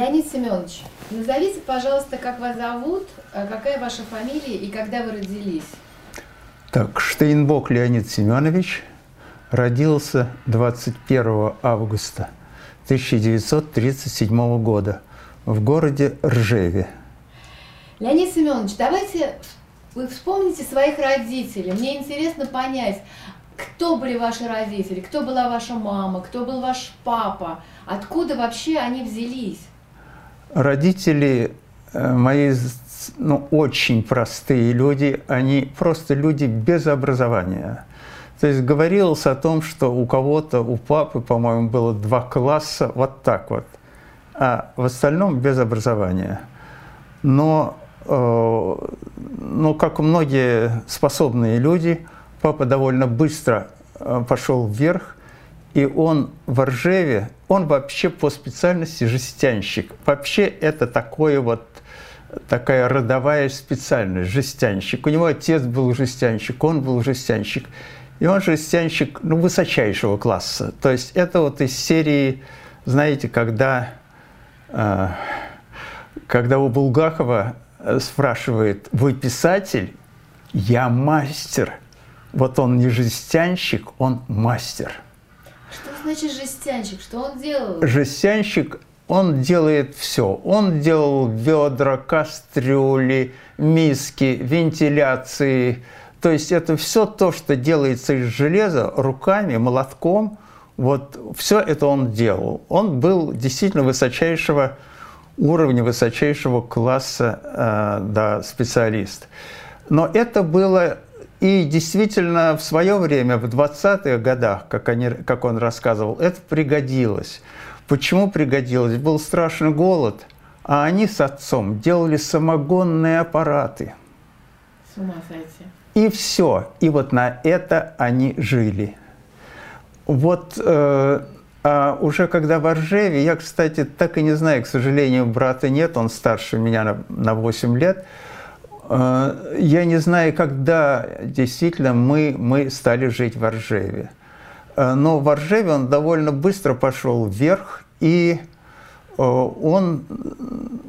Леонид Семенович, назовите, пожалуйста, как вас зовут, а какая ваша фамилия и когда вы родились? Так, Штейнбок Леонид Семенович родился 21 августа 1937 года в городе Ржеве. Леонид Семенович, давайте вы вспомните своих родителей. Мне интересно понять, кто были ваши родители, кто была ваша мама, кто был ваш папа, откуда вообще они взялись? Родители э, мои ну, очень простые люди, они просто люди без образования. То есть говорилось о том, что у кого-то, у папы, по-моему, было два класса, вот так вот, а в остальном без образования. Но, э, ну, как многие способные люди, папа довольно быстро э, пошел вверх, и он в Ржеве, он вообще по специальности жестянщик. Вообще это такое вот такая родовая специальность, жестянщик. У него отец был жестянщик, он был жестянщик. И он жестянщик ну, высочайшего класса. То есть это вот из серии, знаете, когда, э, когда у Булгакова э, спрашивает, вы писатель? Я мастер. Вот он не жестянщик, он мастер. Значит жестянщик? Что он делал? Жестянщик он делает все. Он делал ведра, кастрюли, миски, вентиляции. То есть это все то, что делается из железа руками, молотком. Вот все это он делал. Он был действительно высочайшего уровня, высочайшего класса э, да, специалист. Но это было и действительно в свое время, в 20-х годах, как, они, как он рассказывал, это пригодилось. Почему пригодилось? Был страшный голод, а они с отцом делали самогонные аппараты. С ума сойти. И все. И вот на это они жили. Вот э, а уже когда в Ржеве, я, кстати, так и не знаю, к сожалению, брата нет, он старше меня на, на 8 лет. Э, я не знаю, когда действительно мы, мы стали жить в Ржеве. Э, но в Оржеве он довольно быстро пошел вверх, и э, он,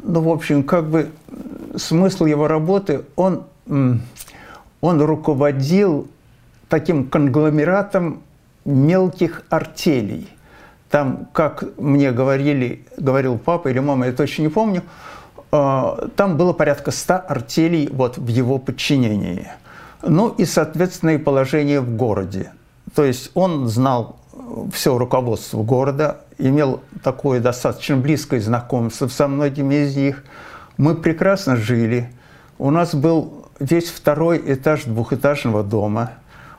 ну, в общем, как бы смысл его работы, он, он руководил таким конгломератом мелких артелей. Там, как мне говорили, говорил папа или мама, я точно не помню, там было порядка ста артелей вот в его подчинении. Ну и, соответственно, и положение в городе. То есть он знал все руководство города, имел такое достаточно близкое знакомство со многими из них. Мы прекрасно жили. У нас был весь второй этаж двухэтажного дома.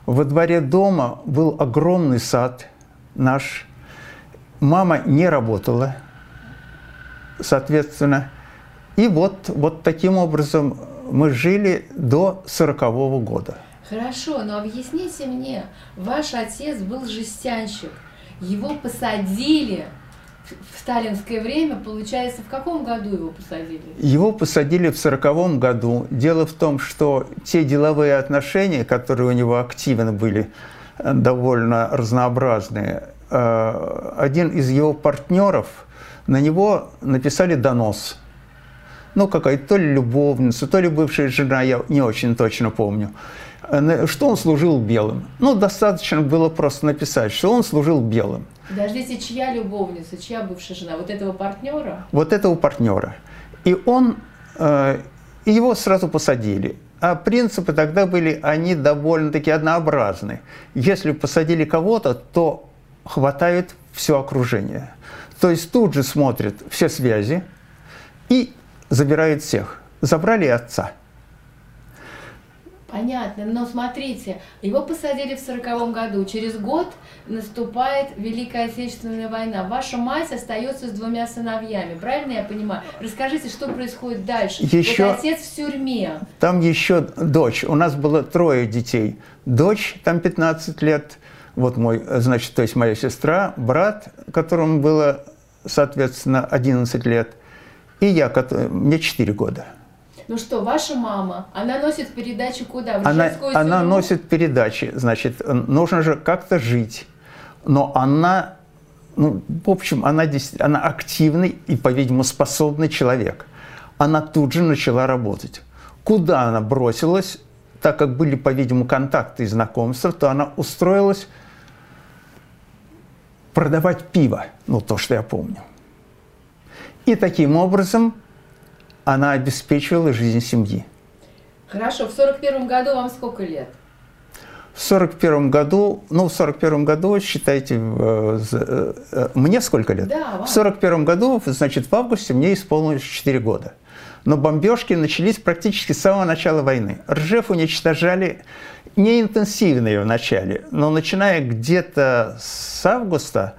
Во дворе дома был огромный сад наш. Мама не работала, соответственно. И вот, вот таким образом мы жили до сорокового года. Хорошо, но объясните мне, ваш отец был жестянщик, его посадили в сталинское время, получается, в каком году его посадили? Его посадили в сороковом году. Дело в том, что те деловые отношения, которые у него активно были, э, довольно разнообразные, э, один из его партнеров, на него написали донос. Ну, какая-то то ли любовница, то ли бывшая жена, я не очень точно помню. Э, что он служил белым. Ну, достаточно было просто написать, что он служил белым. Подождите, чья любовница, чья бывшая жена? Вот этого партнера? Вот этого партнера. И он, э, его сразу посадили. А принципы тогда были, они довольно-таки однообразны. Если посадили кого-то, то хватает все окружение. То есть тут же смотрят все связи и забирают всех. Забрали отца – Понятно, но смотрите, его посадили в сороковом году, через год наступает Великая Отечественная война. Ваша мать остается с двумя сыновьями, правильно я понимаю? Расскажите, что происходит дальше? Еще... Вот отец в тюрьме. Там еще дочь, у нас было трое детей. Дочь, там 15 лет, вот мой, значит, то есть моя сестра, брат, которому было, соответственно, 11 лет, и я, мне 4 года. Ну что, ваша мама, она носит передачи куда? В она, она носит передачи, значит, нужно же как-то жить. Но она ну, в общем, она, она активный и, по-видимому, способный человек. Она тут же начала работать. Куда она бросилась, так как были, по-видимому, контакты и знакомства, то она устроилась продавать пиво, ну, то, что я помню. И таким образом она обеспечивала жизнь семьи. Хорошо, в 41 году вам сколько лет? В 41 году, ну, в 41 году, считайте, э, э, мне сколько лет? Да, вам. В 41 году, значит, в августе мне исполнилось 4 года. Но бомбежки начались практически с самого начала войны. Ржев уничтожали не интенсивные в начале, но начиная где-то с августа,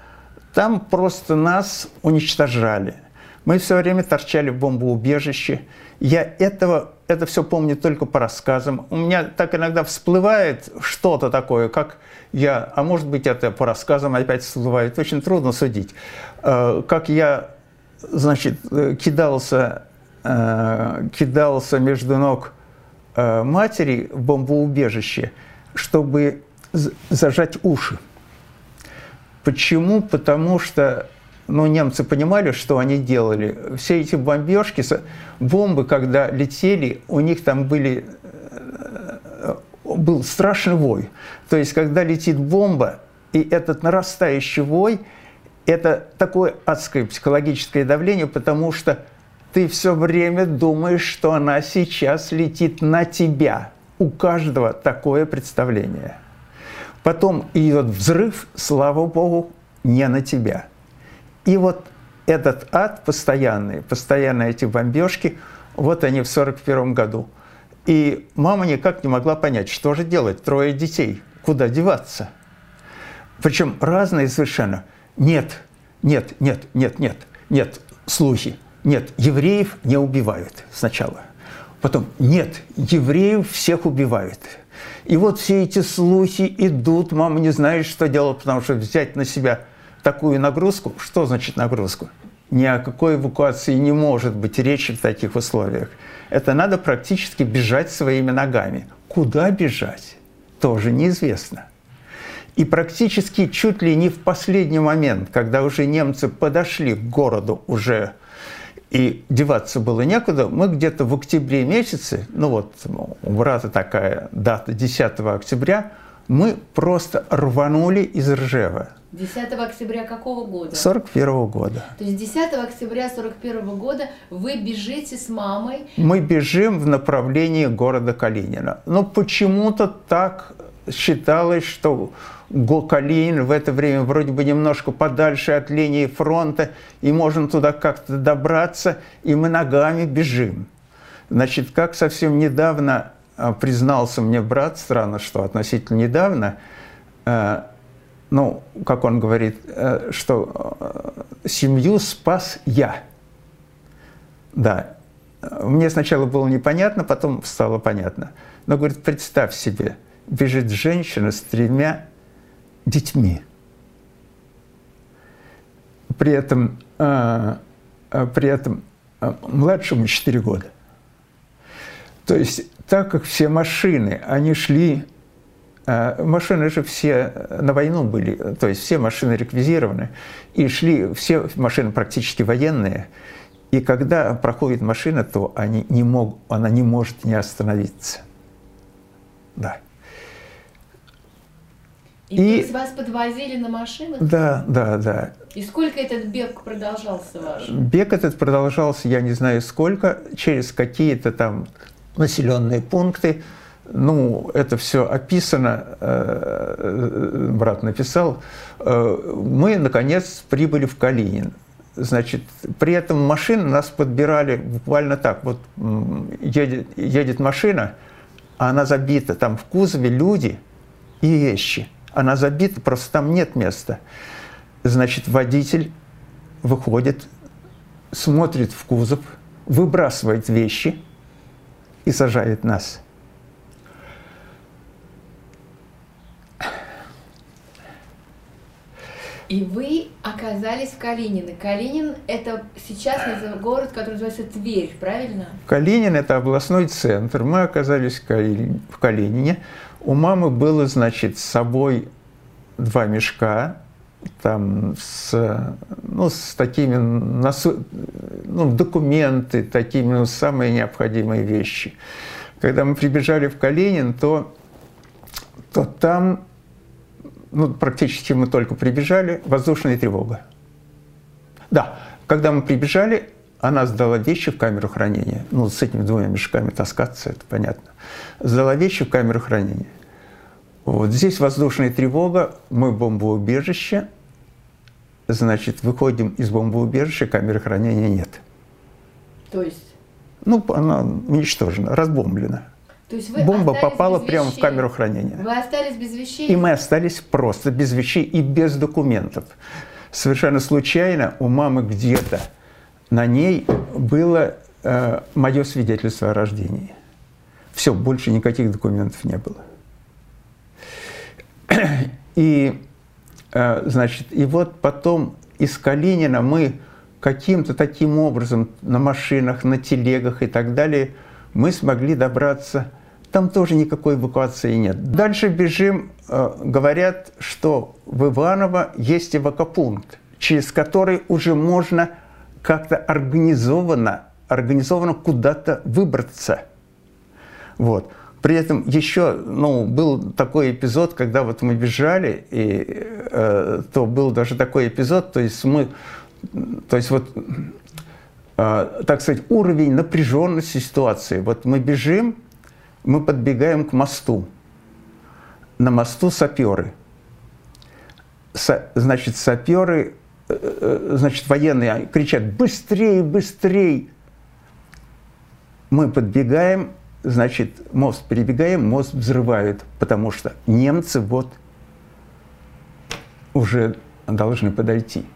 там просто нас уничтожали. Мы все время торчали в бомбоубежище. Я этого, это все помню только по рассказам. У меня так иногда всплывает что-то такое, как я, а может быть это по рассказам опять всплывает, очень трудно судить. Э, как я, значит, э, кидался, э, кидался между ног матери в бомбоубежище, чтобы зажать уши. Почему? Потому что но немцы понимали, что они делали. Все эти бомбежки, бомбы, когда летели, у них там были, э, был страшный вой. То есть, когда летит бомба, и этот нарастающий вой, это такое адское психологическое давление, потому что ты все время думаешь, что она сейчас летит на тебя. У каждого такое представление. Потом идет взрыв, слава богу, не на тебя – и вот этот ад постоянный, постоянно эти бомбежки, вот они в 1941 году. И мама никак не могла понять, что же делать, трое детей, куда деваться. Причем разные совершенно. Нет, нет, нет, нет, нет, нет, слухи. Нет, евреев не убивают сначала. Потом, нет, евреев всех убивают. И вот все эти слухи идут, мама не знает, что делать, потому что взять на себя – такую нагрузку. Что значит нагрузку? Ни о какой эвакуации не может быть речи в таких условиях. Это надо практически бежать своими ногами. Куда бежать? Тоже неизвестно. И практически чуть ли не в последний момент, когда уже немцы подошли к городу уже и деваться было некуда, мы где-то в октябре месяце, ну вот у брата такая дата 10 октября, мы просто рванули из Ржева. 10 октября какого года? 41 года. То есть 10 октября 41 года вы бежите с мамой? Мы бежим в направлении города Калинина. Но почему-то так считалось, что Калинин в это время вроде бы немножко подальше от линии фронта, и можно туда как-то добраться, и мы ногами бежим. Значит, как совсем недавно а, признался мне брат, странно, что относительно недавно, э, ну, как он говорит, э, что э, семью спас я. Да. Мне сначала было непонятно, потом стало понятно. Но, говорит, представь себе, бежит женщина с тремя детьми. При этом, э, при этом младшему 4 года. То есть, так как все машины, они шли машины же все на войну были, то есть все машины реквизированы, и шли все машины практически военные. И когда проходит машина, то они не мог, она не может не остановиться. Да. И, и вас подвозили на машинах? Да, да, да. И сколько этот бег продолжался ваш? Бег этот продолжался, я не знаю сколько, через какие-то там населенные пункты. Ну, это все описано, э, э, брат написал. Э, мы, наконец, прибыли в Калинин. Значит, при этом машины нас подбирали буквально так. Вот едет, едет машина, а она забита. Там в кузове люди и вещи. Она забита, просто там нет места. Значит, водитель выходит, смотрит в кузов, выбрасывает вещи и сажает нас – И вы оказались в Калинине. Калинин – это сейчас город, который называется Тверь, правильно? Калинин – это областной центр. Мы оказались в Калинине. У мамы было, значит, с собой два мешка там с, ну, с такими ну, документы, такими ну, самые необходимые вещи. Когда мы прибежали в Калинин, то, то там ну, практически мы только прибежали, воздушная тревога. Да, когда мы прибежали, она сдала вещи в камеру хранения. Ну, с этими двумя мешками таскаться, это понятно. Сдала вещи в камеру хранения. Вот здесь воздушная тревога, мы бомбоубежище, значит, выходим из бомбоубежища, камеры хранения нет. То есть? Ну, она уничтожена, разбомблена. То есть вы Бомба попала прямо в камеру хранения. Вы остались без вещей? И мы остались просто без вещей и без документов. Совершенно случайно у мамы где-то на ней было э, мое свидетельство о рождении. Все, больше никаких документов не было. И, э, значит, и вот потом из Калинина мы каким-то таким образом на машинах, на телегах и так далее, мы смогли добраться. Там тоже никакой эвакуации нет. Дальше бежим, э, говорят, что в Иваново есть эвакопункт, через который уже можно как-то организованно, организованно куда-то выбраться. Вот. При этом еще ну, был такой эпизод, когда вот мы бежали, и э, то был даже такой эпизод, то есть мы, то есть вот, так сказать, уровень напряженности ситуации. Вот мы бежим, мы подбегаем к мосту. На мосту саперы. Со, значит, саперы, э, э, значит, военные кричат «быстрее, быстрее!» Мы подбегаем, значит, мост перебегаем, мост взрывают, потому что немцы вот уже должны подойти.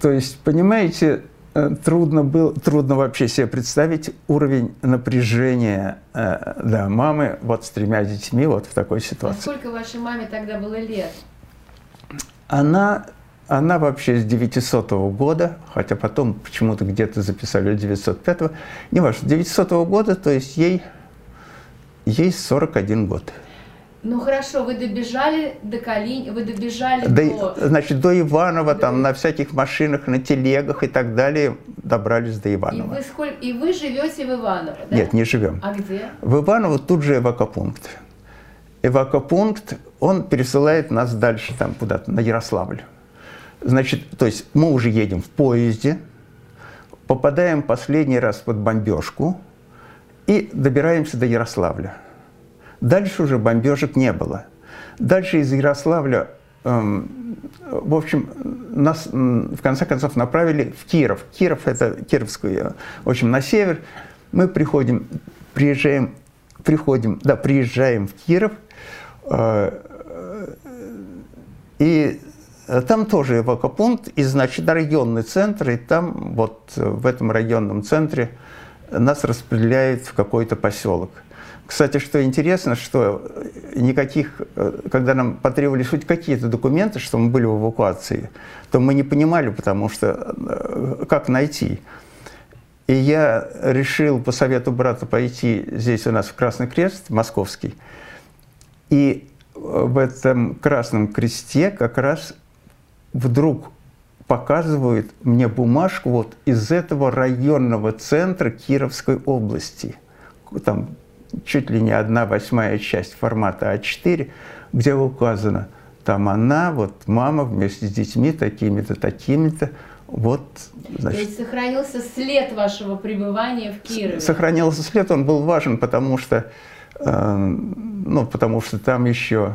То есть, понимаете, э, трудно, было, трудно вообще себе представить уровень напряжения э, да, мамы вот с тремя детьми вот в такой ситуации. А сколько вашей маме тогда было лет? Она она вообще с 900 -го года, хотя потом почему-то где-то записали 905 -го, не важно, 900 -го года, то есть ей, ей 41 год. Ну хорошо, вы добежали до Калинь, вы добежали до... до... Значит, до Иванова, до... там на всяких машинах, на телегах и так далее добрались до Иванова. И вы, сколь... и вы живете в Иваново, да? Нет, не живем. А где? В Иваново тут же эвакопункт. Эвакопункт, он пересылает нас дальше там куда-то, на Ярославль. Значит, то есть мы уже едем в поезде, попадаем последний раз под бомбежку и добираемся до Ярославля. Дальше уже бомбежек не было. Дальше из Ярославля, эм, в общем, нас в конце концов направили в Киров. Киров – это Кировскую, в общем, на север. Мы приходим, приезжаем, приходим, да, приезжаем в Киров, э, и Э, там тоже эвакопункт, и, значит, районный центр, и там вот э, в этом районном центре нас распределяют в какой-то поселок. Кстати, что интересно, что никаких, э, когда нам потребовались хоть какие-то документы, что мы были в эвакуации, то мы не понимали, потому что как найти. И я решил по совету брата пойти здесь у нас в Красный Крест, московский, и в этом Красном Кресте как раз вдруг показывают мне бумажку вот из этого районного центра Кировской области. Там чуть ли не одна восьмая часть формата А4, где указано, там она, вот мама вместе с детьми такими-то, такими-то, вот, значит, То есть сохранился след вашего пребывания в Кирове? Сохранился след, он был важен, потому что, э, ну, потому что там еще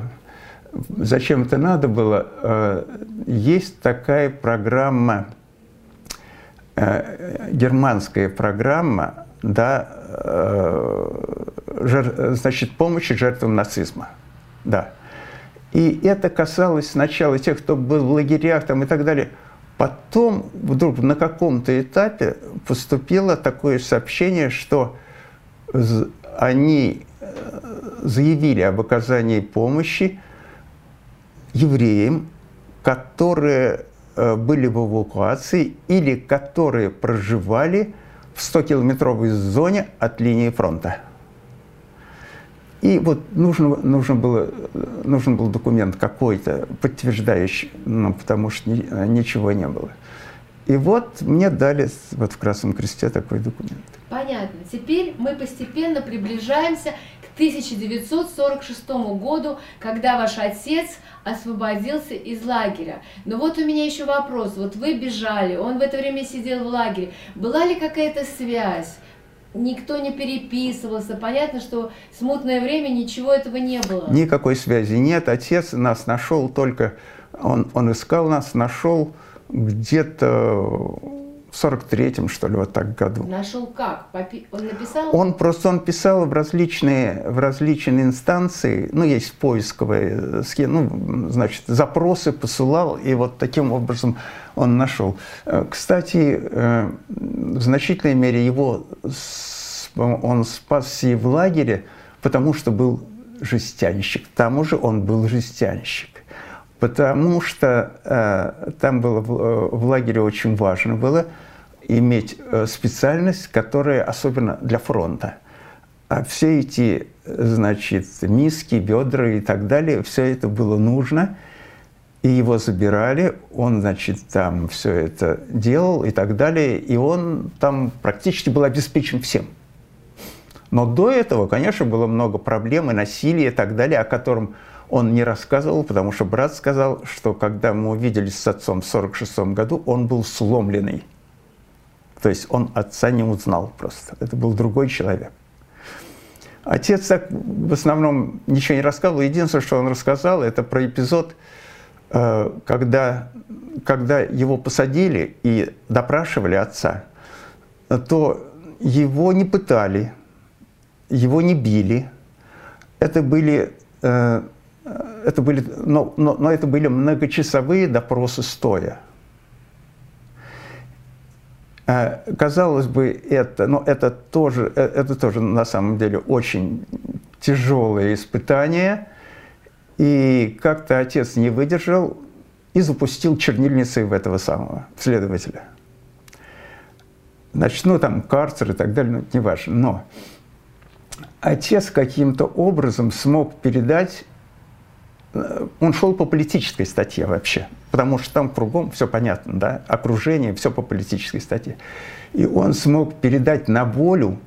зачем это надо было? Э, есть такая программа, э, германская программа, да, э, значит, помощи жертвам нацизма. Да. И это касалось сначала тех, кто был в лагерях там, и так далее. Потом вдруг на каком-то этапе поступило такое сообщение, что они заявили об оказании помощи евреям, которые э, были в эвакуации или которые проживали в 100-километровой зоне от линии фронта. И вот нужно, нужно было, нужен был документ какой-то, подтверждающий, ну, потому что ни, ничего не было. И вот мне дали вот в Красном Кресте такой документ. Понятно. Теперь мы постепенно приближаемся 1946 году, когда ваш отец освободился из лагеря. Но вот у меня еще вопрос. Вот вы бежали, он в это время сидел в лагере. Была ли какая-то связь? никто не переписывался. Понятно, что смутное время ничего этого не было. Никакой связи нет. Отец нас нашел только, он, он искал нас, нашел где-то в 43-м, что ли, вот так году. Нашел как? Он написал? Он просто он писал в различные, в различные инстанции, ну, есть поисковые, ну, значит, запросы посылал, и вот таким образом он нашел. Э, кстати, э, в значительной мере его он спасся в лагере, потому что был жестянщик. К тому же он был жестянщик. Потому что э, там было в, э, в лагере очень важно было иметь э, специальность, которая особенно для фронта. А все эти, значит, миски, бедра и так далее, все это было нужно – и его забирали, он, значит, там все это делал и так далее, и он там практически был обеспечен всем. Но до этого, конечно, было много проблем и насилия и так далее, о котором он не рассказывал, потому что брат сказал, что когда мы увиделись с отцом в 1946 году, он был сломленный. То есть он отца не узнал просто. Это был другой человек. Отец так в основном ничего не рассказывал. Единственное, что он рассказал, это про эпизод – Э, когда, когда его посадили и допрашивали отца, то его не пытали, его не били. Это были, э, это были, но, но, но это были многочасовые допросы стоя. Э, казалось бы, это, но это тоже, это тоже на самом деле очень тяжелое испытание – и как-то отец не выдержал и запустил чернильницей в этого самого следователя. Значит, ну там карцер и так далее, ну, не важно. Но отец каким-то образом смог передать э, он шел по политической статье вообще, потому что там кругом все понятно, да, окружение, все по политической статье. И он смог передать на волю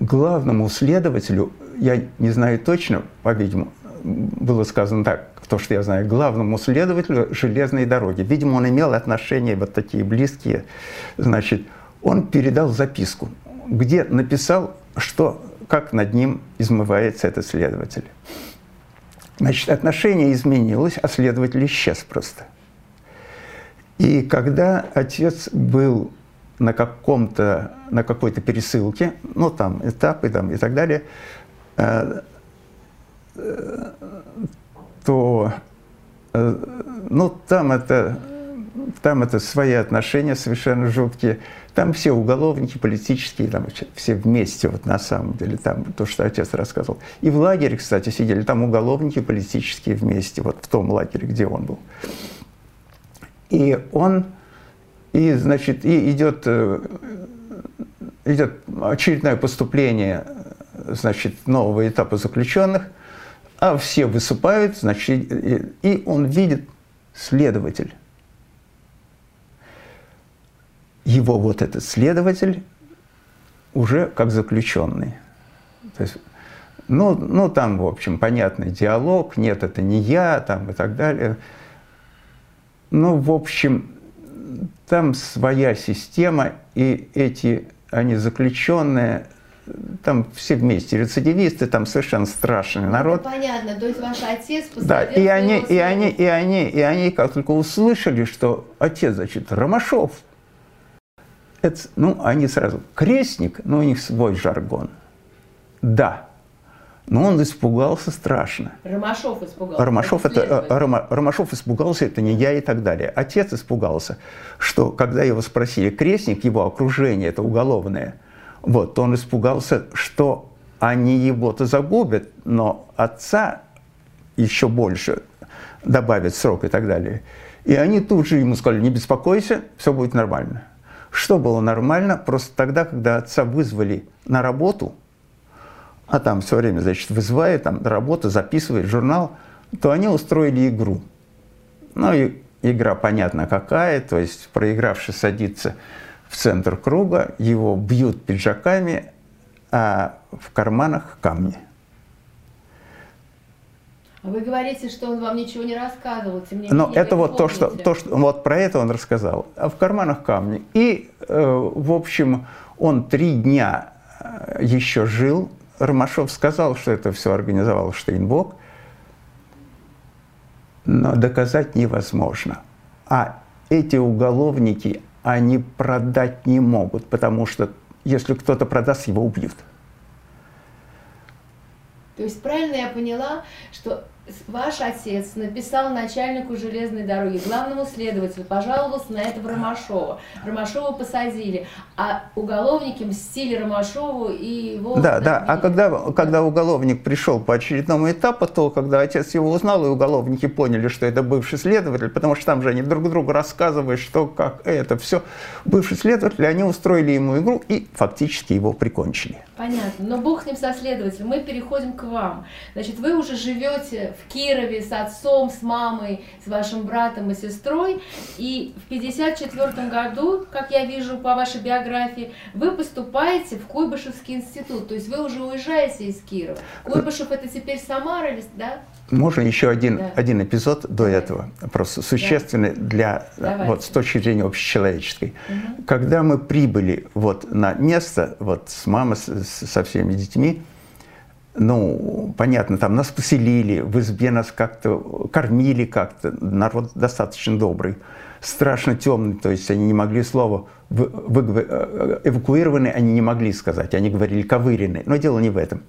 главному следователю, я не знаю точно, по-видимому, было сказано так, то, что я знаю, главному следователю железной дороги. Видимо, он имел отношения вот такие близкие. Значит, он передал записку, где написал, что, как над ним измывается этот следователь. Значит, отношение изменилось, а следователь исчез просто. И когда отец был на каком-то, на какой-то пересылке, ну там этапы там, и так далее, э, то э, ну, там это, там это свои отношения совершенно жуткие. Там все уголовники политические, там все вместе, вот на самом деле, там то, что отец рассказывал. И в лагере, кстати, сидели там уголовники политические вместе, вот в том лагере, где он был. И он, и, значит, и идет, э, идет очередное поступление, значит, нового этапа заключенных – а все высыпают, значит, и он видит следователь. Его вот этот следователь уже как заключенный. То есть, ну, ну, там, в общем, понятный диалог, нет, это не я, там и так далее. Ну, в общем, там своя система, и эти, они заключенные, там все вместе рецидивисты, там совершенно страшный народ. Это понятно, то есть ваш отец Да, и они, и они, и они, и они как только услышали, что отец, значит, Ромашов, это, ну, они сразу, крестник, но у них свой жаргон. Да, но он испугался страшно. Ромашов испугался. Ромашов, это, это Рома, Ромашов испугался, это не я и так далее. Отец испугался, что когда его спросили, крестник, его окружение, это уголовное, вот, он испугался, что они его-то загубят, но отца еще больше добавят срок и так далее. И они тут же ему сказали, не беспокойся, все будет нормально. Что было нормально? Просто тогда, когда отца вызвали на работу, а там все время, значит, вызывает, там работа, записывает журнал, то они устроили игру. Ну и игра понятно какая, то есть проигравший садится в центр круга, его бьют пиджаками, а в карманах камни. Вы говорите, что он вам ничего не рассказывал, тем не Но менее. это вы вот то что, то, что вот про это он рассказал. А в карманах камни. И, э, в общем, он три дня э, еще жил. Ромашов сказал, что это все организовал Штейнбок, но доказать невозможно. А эти уголовники, они продать не могут, потому что если кто-то продаст, его убьют. То есть правильно я поняла, что ваш отец написал начальнику железной дороги, главному следователю, пожаловался на этого Ромашова. Ромашова посадили, а уголовники мстили Ромашову и его... Да, да. А когда, когда уголовник пришел по очередному этапу, то когда отец его узнал, и уголовники поняли, что это бывший следователь, потому что там же они друг другу рассказывают, что как это все. Бывший следователь, они устроили ему игру и фактически его прикончили. Понятно. Но бог с ним со следователем. Мы переходим к вам. Значит, вы уже живете в Кирове с отцом, с мамой, с вашим братом и сестрой. И в 54 году, как я вижу по вашей биографии, вы поступаете в Куйбышевский институт. То есть вы уже уезжаете из Кирова. Куйбышев это теперь Самара, да? Можно еще один, Да. один эпизод до Давай. этого, просто существенный для, Давайте. вот, с точки зрения общечеловеческой. Когда мы прибыли вот на место, вот с мамой, с- со всеми детьми, ну, понятно, там нас поселили, в избе нас как-то кормили как-то, народ достаточно добрый, страшно темный, то есть они не могли слова вы- выгов- э, эвакуированы, они не могли сказать, они говорили ковырены, но дело не в этом.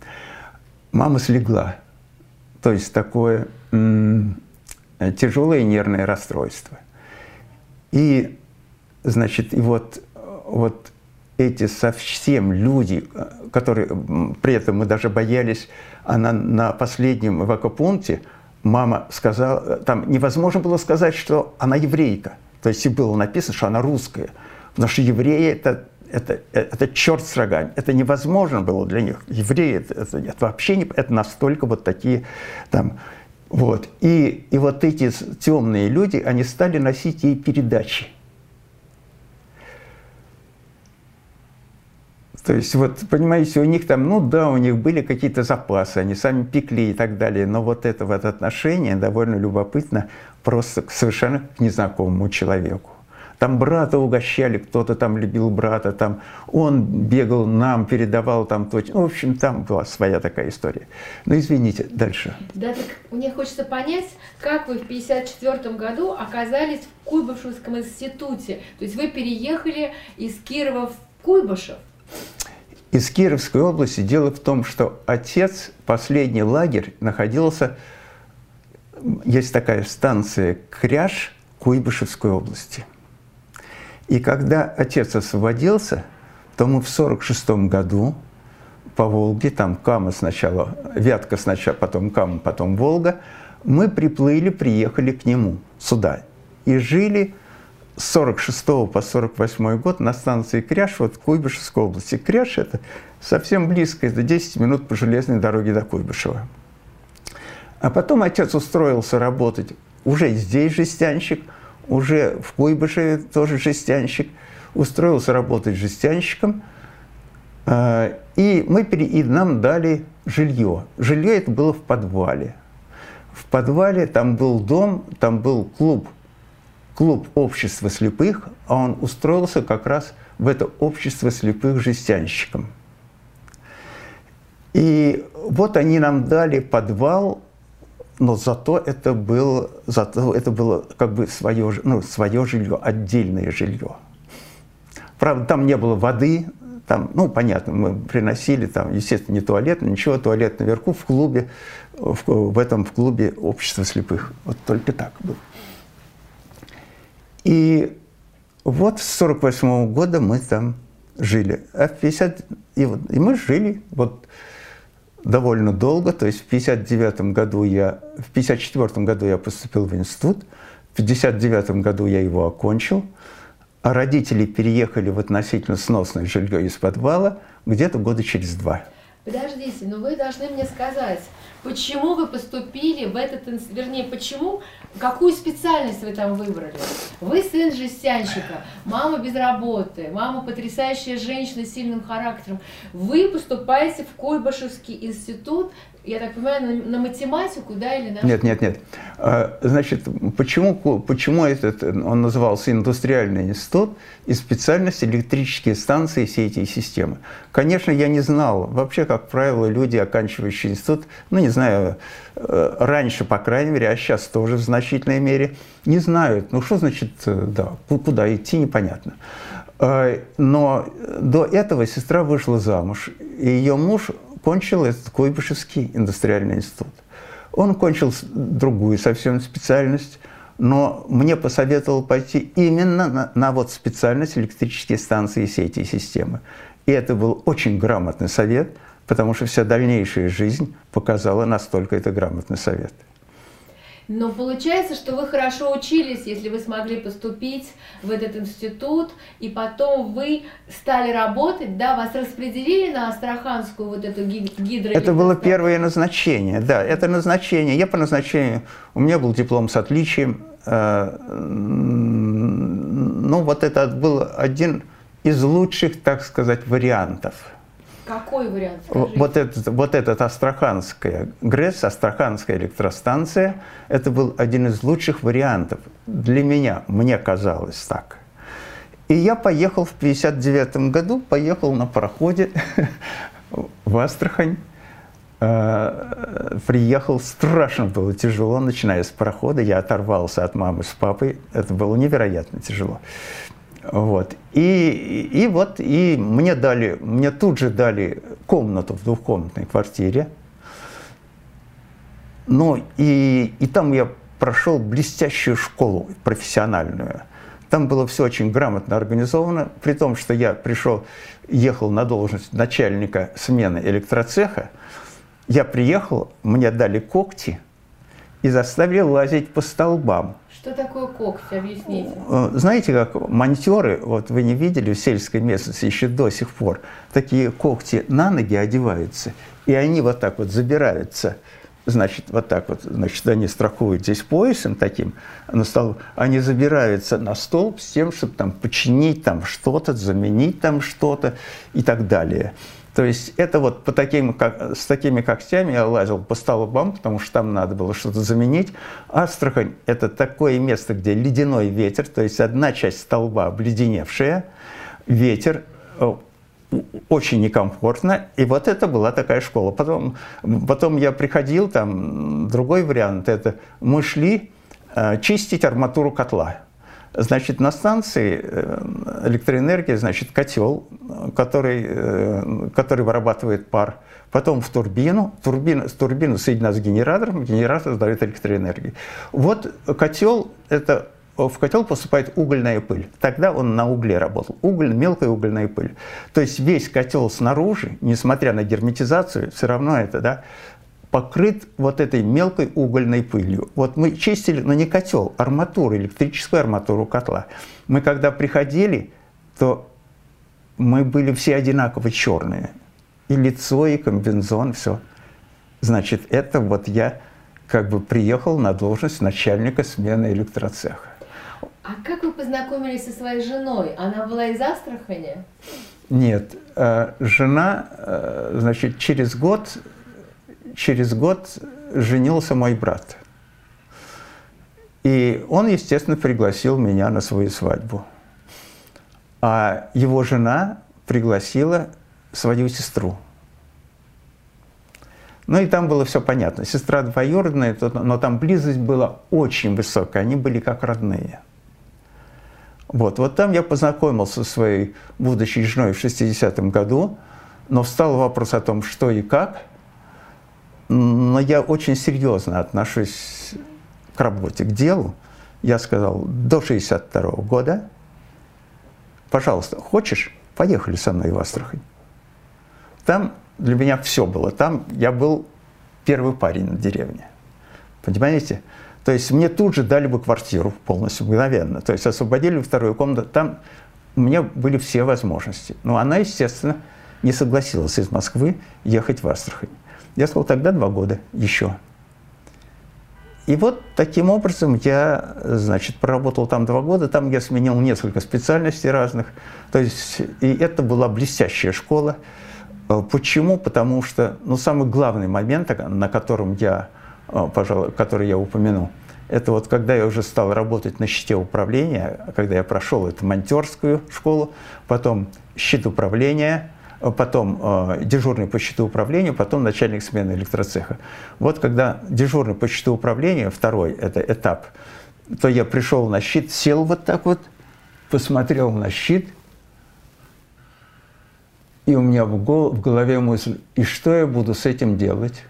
Мама слегла, то есть такое м, тяжелое нервное расстройство. И, значит, и вот, вот эти совсем люди, э, которые, при этом мы даже боялись, она на последнем эвакопункте, мама сказала, э, там невозможно было сказать, что она еврейка. То есть и было написано, что она русская. Потому что евреи это, это, это черт с рогами. Это невозможно было для них. Евреи это, это, это вообще не, это настолько вот такие там. Вот. И, и вот эти темные люди, они стали носить ей передачи. То есть, вот, понимаете, у них там, ну да, у них были какие-то запасы, они сами пекли и так далее, но вот это вот отношение довольно любопытно просто совершенно к незнакомому человеку. Там брата угощали, кто-то там любил брата, там он бегал нам, передавал там то. Ну, в общем, там была своя такая история. Ну, извините, дальше. Да, так мне хочется понять, как вы в 54 году оказались в Куйбышевском институте. То есть вы переехали из Кирова в Куйбышев. Из Кировской области дело в том, что отец, последний лагерь, находился, есть такая станция Кряж Куйбышевской области. И когда отец освободился, то мы в 46 году по Волге, там Кама сначала, Вятка сначала, потом Кама, потом Волга, мы приплыли, приехали к нему сюда. И жили с 46 по 48 год на станции Кряж, вот Куйбышевской области. Кряж – это совсем близко, это 10 минут по железной дороге до Куйбышева. А потом отец устроился работать уже здесь жестянщик, уже в Куйбышеве тоже жестянщик, устроился работать жестянщиком, э, и, мы, и нам дали жилье. Жилье это было в подвале. В подвале там был дом, там был клуб, клуб общества слепых, а он устроился как раз в это общество слепых жестянщиком. И вот они нам дали подвал, но зато это было, зато это было как бы свое, ну, свое жилье, отдельное жилье. Правда, там не было воды, там, ну, понятно, мы приносили там, естественно, не туалет, ничего, туалет наверху в клубе, в, в этом в клубе общества слепых. Вот только так было. И вот с 48 года мы там жили. А в 50... И, вот, и мы жили вот довольно долго. То есть в 59 году я... В 54 году я поступил в институт. В 59 году я его окончил. А родители переехали в относительно сносное жилье из подвала где-то года через два. Подождите, но вы должны мне сказать, почему вы поступили в этот, вернее, почему, какую специальность вы там выбрали? Вы сын жестянщика, мама без работы, мама потрясающая женщина с сильным характером. Вы поступаете в Куйбышевский институт я так понимаю, на, математику, да, или на... Нет, нет, нет. А, значит, почему, почему этот, он назывался индустриальный институт и специальность электрические станции, сети и системы? Конечно, я не знал. Вообще, как правило, люди, оканчивающие институт, ну, не знаю, э, раньше, по крайней мере, а сейчас тоже в значительной мере, не знают, ну, что значит, э, да, куда идти, непонятно. А, но до этого сестра вышла замуж, и ее муж кончил этот Куйбышевский индустриальный институт. Он кончил другую совсем специальность, но мне посоветовал пойти именно на, на вот специальность электрические станции, сети и системы. И это был очень грамотный совет, потому что вся дальнейшая жизнь показала, настолько это грамотный совет. Но получается, что вы хорошо учились, если вы смогли поступить в этот институт, и потом вы стали работать, да, вас распределили на Астраханскую вот эту гидроэлектростанцию. Это было первое назначение, да, это назначение. Я по назначению, у меня был диплом с отличием, э, ну вот это был один из лучших, так сказать, вариантов – какой вариант? Скажите. Вот этот, вот этот Астраханская ГРЭС, Астраханская электростанция, это был один из лучших вариантов для меня, мне казалось так. И я поехал в 59 году, поехал на пароходе в Астрахань, э, приехал, страшно было тяжело, начиная с парохода, я оторвался от мамы с папой, это было невероятно тяжело. Вот. И, и вот и мне дали, мне тут же дали комнату в двухкомнатной квартире. Ну и, и там я прошел блестящую школу профессиональную. Там было все очень грамотно организовано, при том, что я пришел, ехал на должность начальника смены электроцеха. Я приехал, мне дали когти и заставили лазить по столбам. Что такое когти? Объясните. Знаете, как монтеры, вот вы не видели в сельской местности еще до сих пор, такие когти на ноги одеваются, и они вот так вот забираются значит, вот так вот, значит, они страхуют здесь поясом таким, на стол, они забираются на столб с тем, чтобы там починить там что-то, заменить там что-то и так далее. То есть это вот по таким, как, с такими когтями я лазил по столбам, потому что там надо было что-то заменить. Астрахань – это такое место, где ледяной ветер, то есть одна часть столба обледеневшая, ветер, э, очень некомфортно. И вот это была такая школа. Потом, потом я приходил, там другой вариант, это мы шли э, чистить арматуру котла. Значит, на станции э, электроэнергия, значит, котел, который, э, который вырабатывает пар. Потом в турбину, турбина, турбина соединена с генератором, генератор дает электроэнергию. Вот котел, это в котел поступает угольная пыль. Тогда он на угле работал. Уголь, мелкая угольная пыль. То есть весь котел снаружи, несмотря на герметизацию, все равно это, да, покрыт вот этой мелкой угольной пылью. Вот мы чистили, но не котел, арматуру, электрическую арматуру котла. Мы когда приходили, то мы были все одинаково черные. И лицо, и комбинзон, все. Значит, это вот я как бы приехал на должность начальника смены электроцеха. А как вы познакомились со своей женой? Она была из Астрахани? Нет, э, жена, э, значит, через год через год женился мой брат. И он, естественно, пригласил меня на свою свадьбу. А его жена пригласила свою сестру. Ну и там было все понятно. Сестра двоюродная, но там близость была очень высокая. Они были как родные. Вот, вот там я познакомился со своей будущей женой в 60-м году, но встал вопрос о том, что и как – но я очень серьезно отношусь к работе, к делу. Я сказал, до 62 -го года, пожалуйста, хочешь, поехали со мной в Астрахань. Там для меня все было. Там я был первый парень на деревне. Понимаете? То есть мне тут же дали бы квартиру полностью, мгновенно. То есть освободили вторую комнату. Там у меня были все возможности. Но она, естественно, не согласилась из Москвы ехать в Астрахань. Я сказал, тогда два года еще. И вот таким образом я, значит, проработал там два года, там я сменил несколько специальностей разных. То есть, и это была блестящая школа. Э, почему? Потому что, ну, самый главный момент, на котором я, э, пожалуй, который я упомянул, это вот когда я уже стал работать на щите управления, когда я прошел эту монтерскую школу, потом щит управления, потом э, дежурный по счету управления, потом начальник смены электроцеха. Вот когда дежурный по счету управления, второй это этап, то я пришел на щит, сел вот так вот, посмотрел на щит, и у меня в голове мысль, и что я буду с этим делать?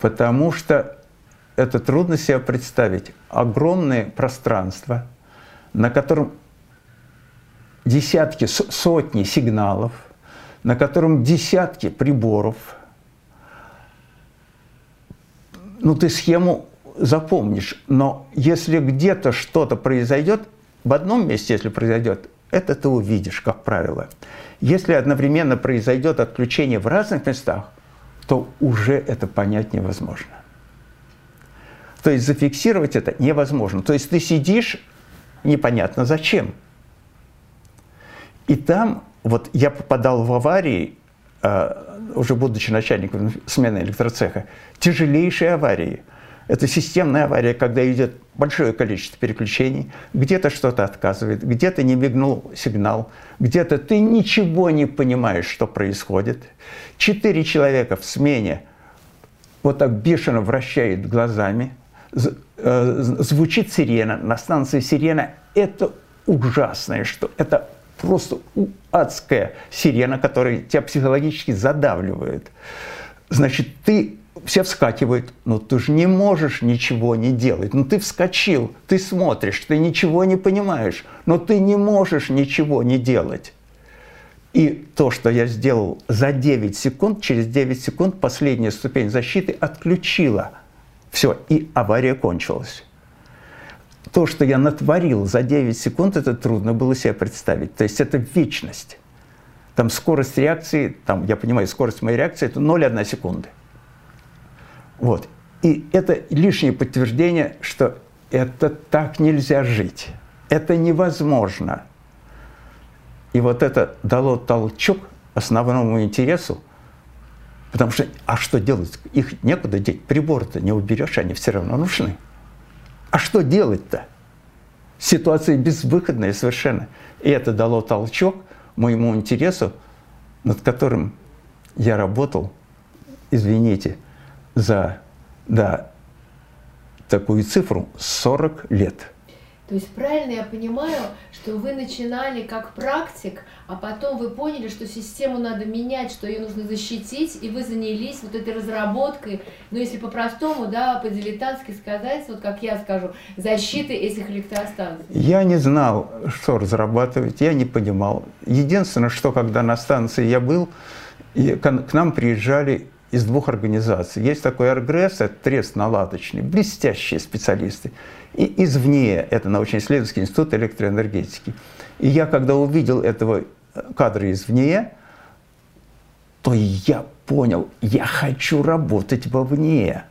Потому что это трудно себе представить. Огромное пространство, на котором десятки, сотни сигналов, на котором десятки приборов. Ну, ты схему запомнишь, но если где-то что-то произойдет, в одном месте, если произойдет, это ты увидишь, как правило. Если одновременно произойдет отключение в разных местах, то уже это понять невозможно. То есть зафиксировать это невозможно. То есть ты сидишь, непонятно зачем – и там вот я попадал в аварии, э, уже будучи начальником смены электроцеха, тяжелейшие аварии. Это системная авария, когда идет большое количество переключений, где-то что-то отказывает, где-то не мигнул сигнал, где-то ты ничего не понимаешь, что происходит. Четыре человека в смене вот так бешено вращает глазами, э, звучит сирена, на станции сирена. Это ужасное, что это просто адская сирена, которая тебя психологически задавливает. Значит, ты все вскакивают, но ты же не можешь ничего не делать. Ну ты вскочил, ты смотришь, ты ничего не понимаешь, но ты не можешь ничего не делать. И то, что я сделал за 9 секунд, через 9 секунд последняя ступень защиты отключила. Все, и авария кончилась то, что я натворил за 9 секунд, это трудно было себе представить. То есть это вечность. Там скорость реакции, там, я понимаю, скорость моей реакции – это 0,1 секунды. Вот. И это лишнее подтверждение, что это так нельзя жить. Это невозможно. И вот это дало толчок основному интересу, потому что, а что делать? Их некуда деть, приборы-то не уберешь, они все равно нужны. А что делать-то? Ситуация безвыходная совершенно. И это дало толчок моему интересу, над которым я работал, извините, за да, такую цифру 40 лет. То есть правильно я понимаю, что вы начинали как практик, а потом вы поняли, что систему надо менять, что ее нужно защитить, и вы занялись вот этой разработкой, ну если по-простому, да, по-дилетантски сказать, вот как я скажу, защиты этих электростанций. Я не знал, что разрабатывать, я не понимал. Единственное, что когда на станции я был, и к нам приезжали из двух организаций. Есть такой РГРС, это трест-наладочный, блестящие специалисты. И извне это научно-исследовательский институт электроэнергетики. И я, когда увидел этого кадра извне, то я понял, я хочу работать вовне.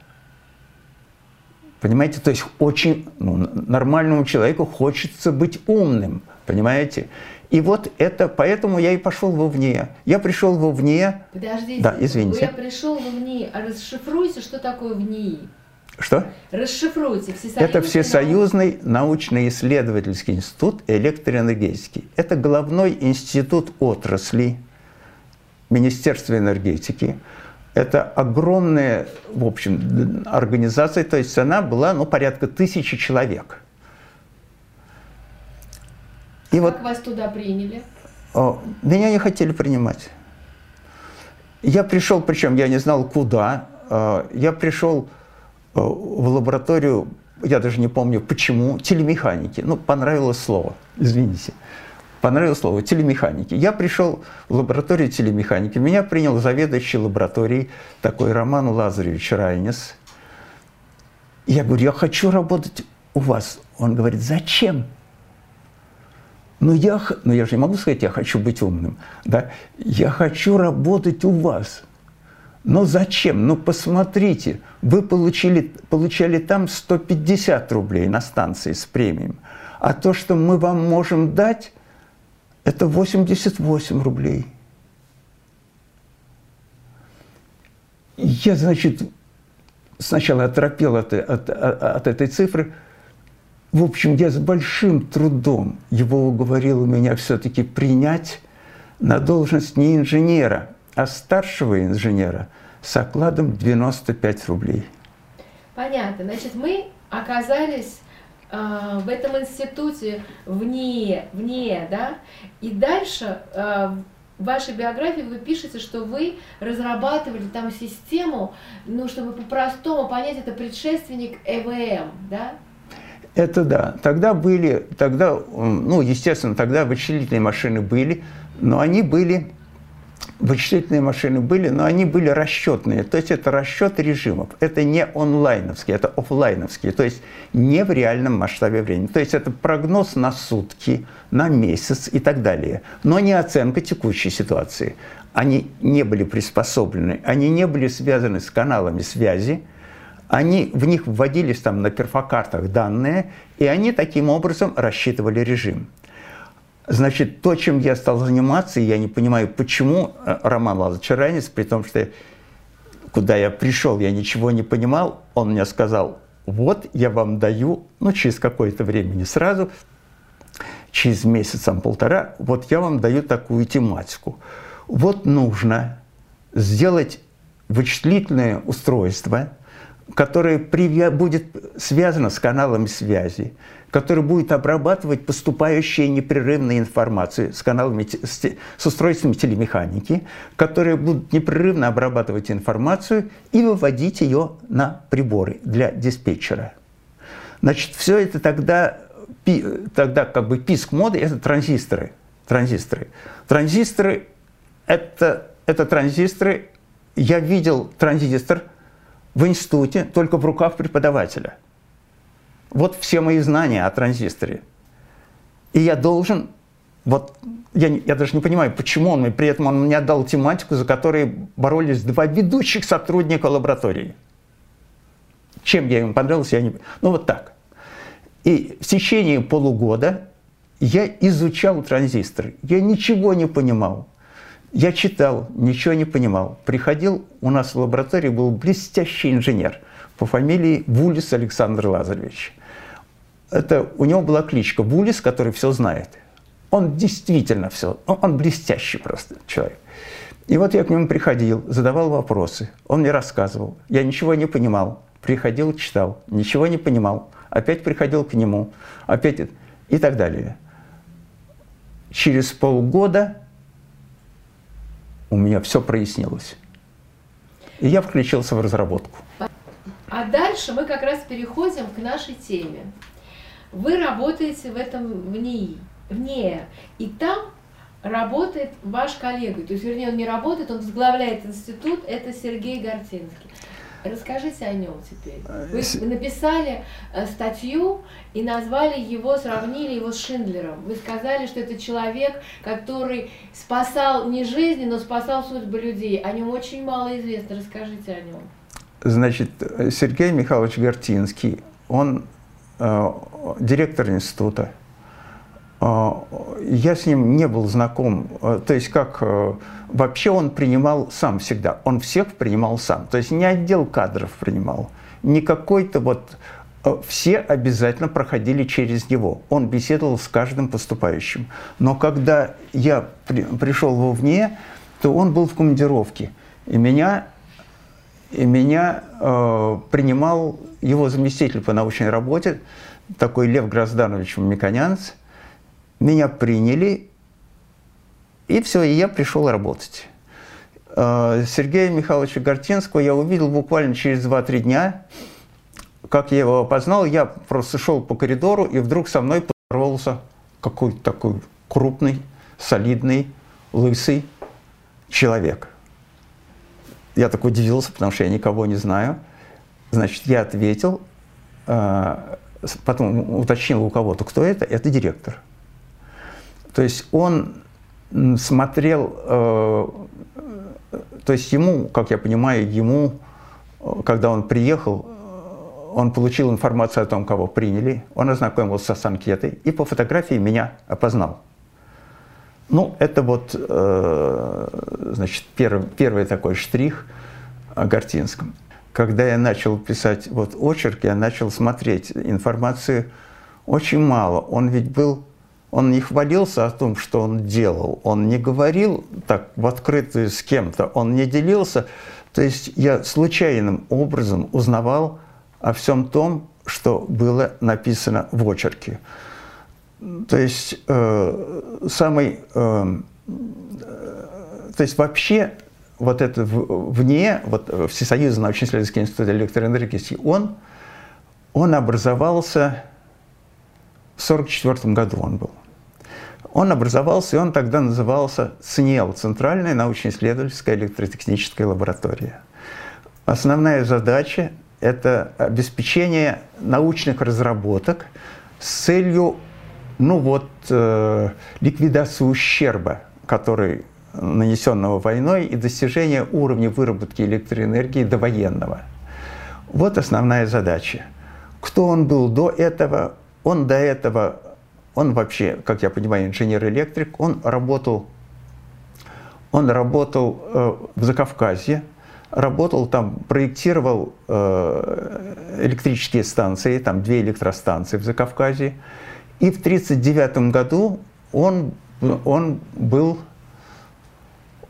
Понимаете, то есть очень ну, нормальному человеку хочется быть умным, понимаете? И вот это, поэтому я и пошел вовне. Я пришел вовне. Подождите, да, извините. я пришел вовне, а расшифруйте, что такое вне. Что? Расшифруйте. Всесоюзный это Всесоюзный научно-исследовательский институт электроэнергетики. Это головной институт отрасли Министерства энергетики. Это огромная, в общем, организация, то есть она была, ну, порядка тысячи человек. И как вот, вас туда приняли? Меня не хотели принимать. Я пришел, причем я не знал куда. Я пришел Э, в лабораторию, я даже не помню почему, телемеханики. Ну, понравилось слово, извините. Понравилось слово телемеханики. Я пришел в лабораторию телемеханики. Меня принял заведующий лабораторией такой Роман Лазаревич Райнес. Я говорю, я хочу работать у вас. Он говорит, зачем? Но я, но я же не могу сказать, я хочу быть умным. Да? Я хочу работать у вас. Но зачем? Ну посмотрите, вы получили, получали там 150 рублей на станции с премией, а то, что мы вам можем дать, это 88 рублей. Я, значит, сначала оторопел от, от, от, от этой цифры. В общем, я с большим трудом его уговорил меня все-таки принять на должность не инженера, а старшего инженера с окладом 95 рублей. Понятно. Значит, мы оказались э, в этом институте вне, вне, да, и дальше э, в вашей биографии вы пишете, что вы разрабатывали там систему, ну, чтобы по-простому понять, это предшественник ЭВМ, да? Это да. Тогда были, тогда, ну, естественно, тогда вычислительные машины были, но они были вычислительные машины были, но они были расчетные. То есть это расчет режимов. Это не онлайновские, это офлайновские. То есть не в реальном масштабе времени. То есть это прогноз на сутки, на месяц и так далее. Но не оценка текущей ситуации. Они не были приспособлены, они не были связаны с каналами связи, они, в них вводились там на перфокартах данные, и они таким образом рассчитывали режим. Значит, то, чем я стал заниматься, я не понимаю, почему э, Роман Лазаревич Ранец, при том, что куда я пришел, я ничего не понимал, он мне сказал, вот я вам даю, ну, через какое-то время, не сразу, через месяц, полтора, вот я вам даю такую тематику. Вот нужно сделать вычислительное устройство, которое будет связано с каналами связи, который будет обрабатывать поступающую непрерывную информацию с каналами, с, с устройствами телемеханики, которые будут непрерывно обрабатывать информацию и выводить ее на приборы для диспетчера. Значит, все это тогда, тогда как бы писк моды – это транзисторы. Транзисторы. Транзисторы – это, это транзисторы. Я видел транзистор в институте только в руках преподавателя – вот все мои знания о транзисторе. И я должен, вот я, я даже не понимаю, почему он мне, при этом он мне отдал тематику, за которой боролись два ведущих сотрудника лаборатории. Чем я им понравился, я не... Ну вот так. И в течение полугода я изучал транзисторы. Я ничего не понимал. Я читал, ничего не понимал. Приходил, у нас в лаборатории был блестящий инженер по фамилии Вулис Александр Лазаревич это, у него была кличка Булис, который все знает. Он действительно все, он блестящий просто человек. И вот я к нему приходил, задавал вопросы, он мне рассказывал. Я ничего не понимал, приходил, читал, ничего не понимал. Опять приходил к нему, опять и так далее. Через полгода у меня все прояснилось. И я включился в разработку. А дальше мы как раз переходим к нашей теме. Вы работаете в этом в НИИ, в НИЭ, и там работает ваш коллега, то есть, вернее, он не работает, он возглавляет институт, это Сергей Гортинский. Расскажите о нем теперь. Вы э, написали э, статью и назвали его, сравнили его с Шиндлером. Вы сказали, что это человек, который спасал не жизни, но спасал судьбы людей. О нем очень мало известно. Расскажите о нем. Значит, Сергей Михайлович Гортинский, он Э, директор института. Э, я с ним не был знаком, э, то есть как вообще он принимал сам всегда, он всех принимал сам, то есть не отдел кадров принимал, не какой-то вот, все обязательно проходили через него, он беседовал с каждым поступающим. Но когда я при, пришел в ВНЕ, то он был в командировке, и меня, и меня э, принимал его заместитель по научной работе, такой Лев Грозданович Миконянц, меня приняли, и все, и я пришел работать. Э, Сергея Михайловича Гортинского я увидел буквально через 2-3 дня. Как я его опознал, я просто шел по коридору, и вдруг со мной порвался какой-то такой крупный, солидный, лысый человек. Я так удивился, потому что я никого не знаю – Значит, я ответил, а, потом уточнил у кого-то, кто это, это директор. То есть он смотрел, э, то есть ему, как я понимаю, ему, когда он приехал, он получил информацию о том, кого приняли, он ознакомился с анкетой и по фотографии меня опознал. Ну, это вот, э, значит, первый, первый такой штрих о Гортинском. Когда я начал писать вот очерк, я начал смотреть информации очень мало. Он ведь был, он не хвалился о том, что он делал, он не говорил так в открытую с кем-то, он не делился. То есть я случайным образом узнавал о всем том, что было написано в очерке. То есть э, самый, э, то есть вообще вот это вне, вот Всесоюзный научно-исследовательский институт электроэнергетики, он, он образовался в 1944 году он был. Он образовался, и он тогда назывался ЦНЕЛ, Центральная научно-исследовательская электротехническая лаборатория. Основная задача – это обеспечение научных разработок с целью ну вот, э, ликвидацию ущерба, который нанесенного войной, и достижения уровня выработки электроэнергии до военного. Вот основная задача. Кто он был до этого? Он до этого, он вообще, как я понимаю, инженер-электрик, он работал, он работал э, в Закавказье, работал там, проектировал э, электрические станции, там две электростанции в Закавказье, и в 1939 году он, он, был,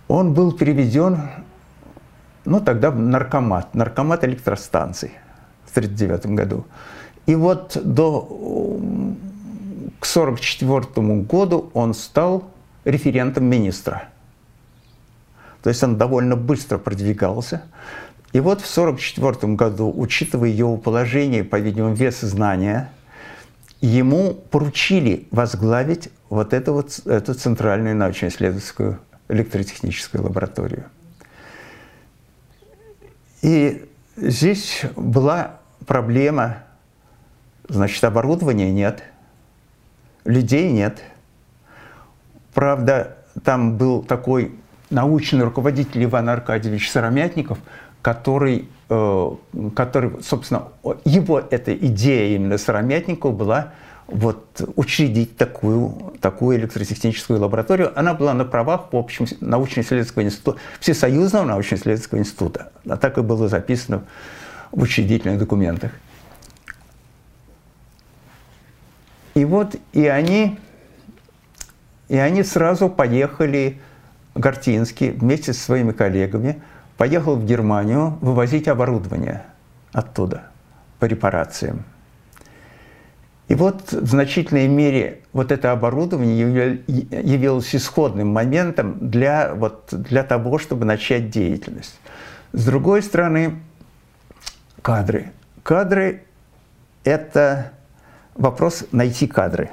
он был переведен, ну тогда в наркомат, наркомат электростанций в 1939 году. И вот до, к 1944 году он стал референтом министра. То есть он довольно быстро продвигался. И вот в 1944 году, учитывая его положение, по-видимому, вес знания – ему поручили возглавить вот эту, вот, эту центральную научно-исследовательскую электротехническую лабораторию. И здесь была проблема, значит, оборудования нет, людей нет. Правда, там был такой научный руководитель Иван Аркадьевич Сыромятников, который Э, который, собственно, его эта идея именно Сыромятникова была вот, учредить такую, такую электротехническую лабораторию. Она была на правах, в общем, научно-исследовательского института, Всесоюзного научно-исследовательского института. А так и было записано в учредительных документах. И вот и они, и они сразу поехали, Гортинский, вместе со своими коллегами, поехал в Германию вывозить оборудование оттуда по репарациям. И вот в значительной мере вот это оборудование явилось исходным моментом для, вот, для того, чтобы начать деятельность. С другой стороны, кадры. Кадры – это вопрос найти кадры.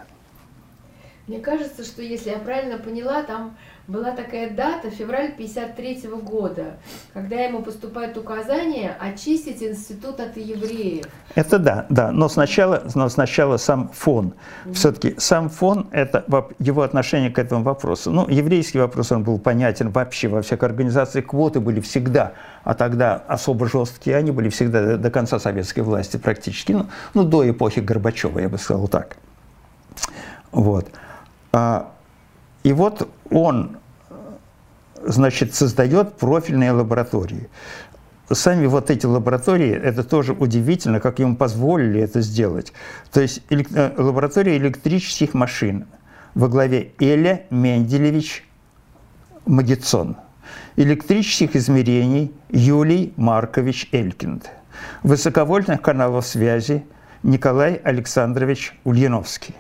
Мне кажется, что если я правильно поняла, там была такая дата, февраль 53 года, когда ему поступает указание очистить институт от евреев. Это да, да, но сначала, но сначала сам фон. Mm-hmm. Все-таки сам фон – это его отношение к этому вопросу. Ну, еврейский вопрос, он был понятен вообще во всех организациях. Квоты были всегда, а тогда особо жесткие, они были всегда до, до конца советской власти практически, ну, ну, до эпохи Горбачева, я бы сказал так. Вот. А, и вот он, значит, создает профильные лаборатории. Сами вот эти лаборатории, это тоже удивительно, как ему позволили это сделать. То есть э, лаборатория электрических машин во главе Эля Менделевич Магицон. Электрических измерений Юлий Маркович Элькинд. Высоковольтных каналов связи Николай Александрович Ульяновский.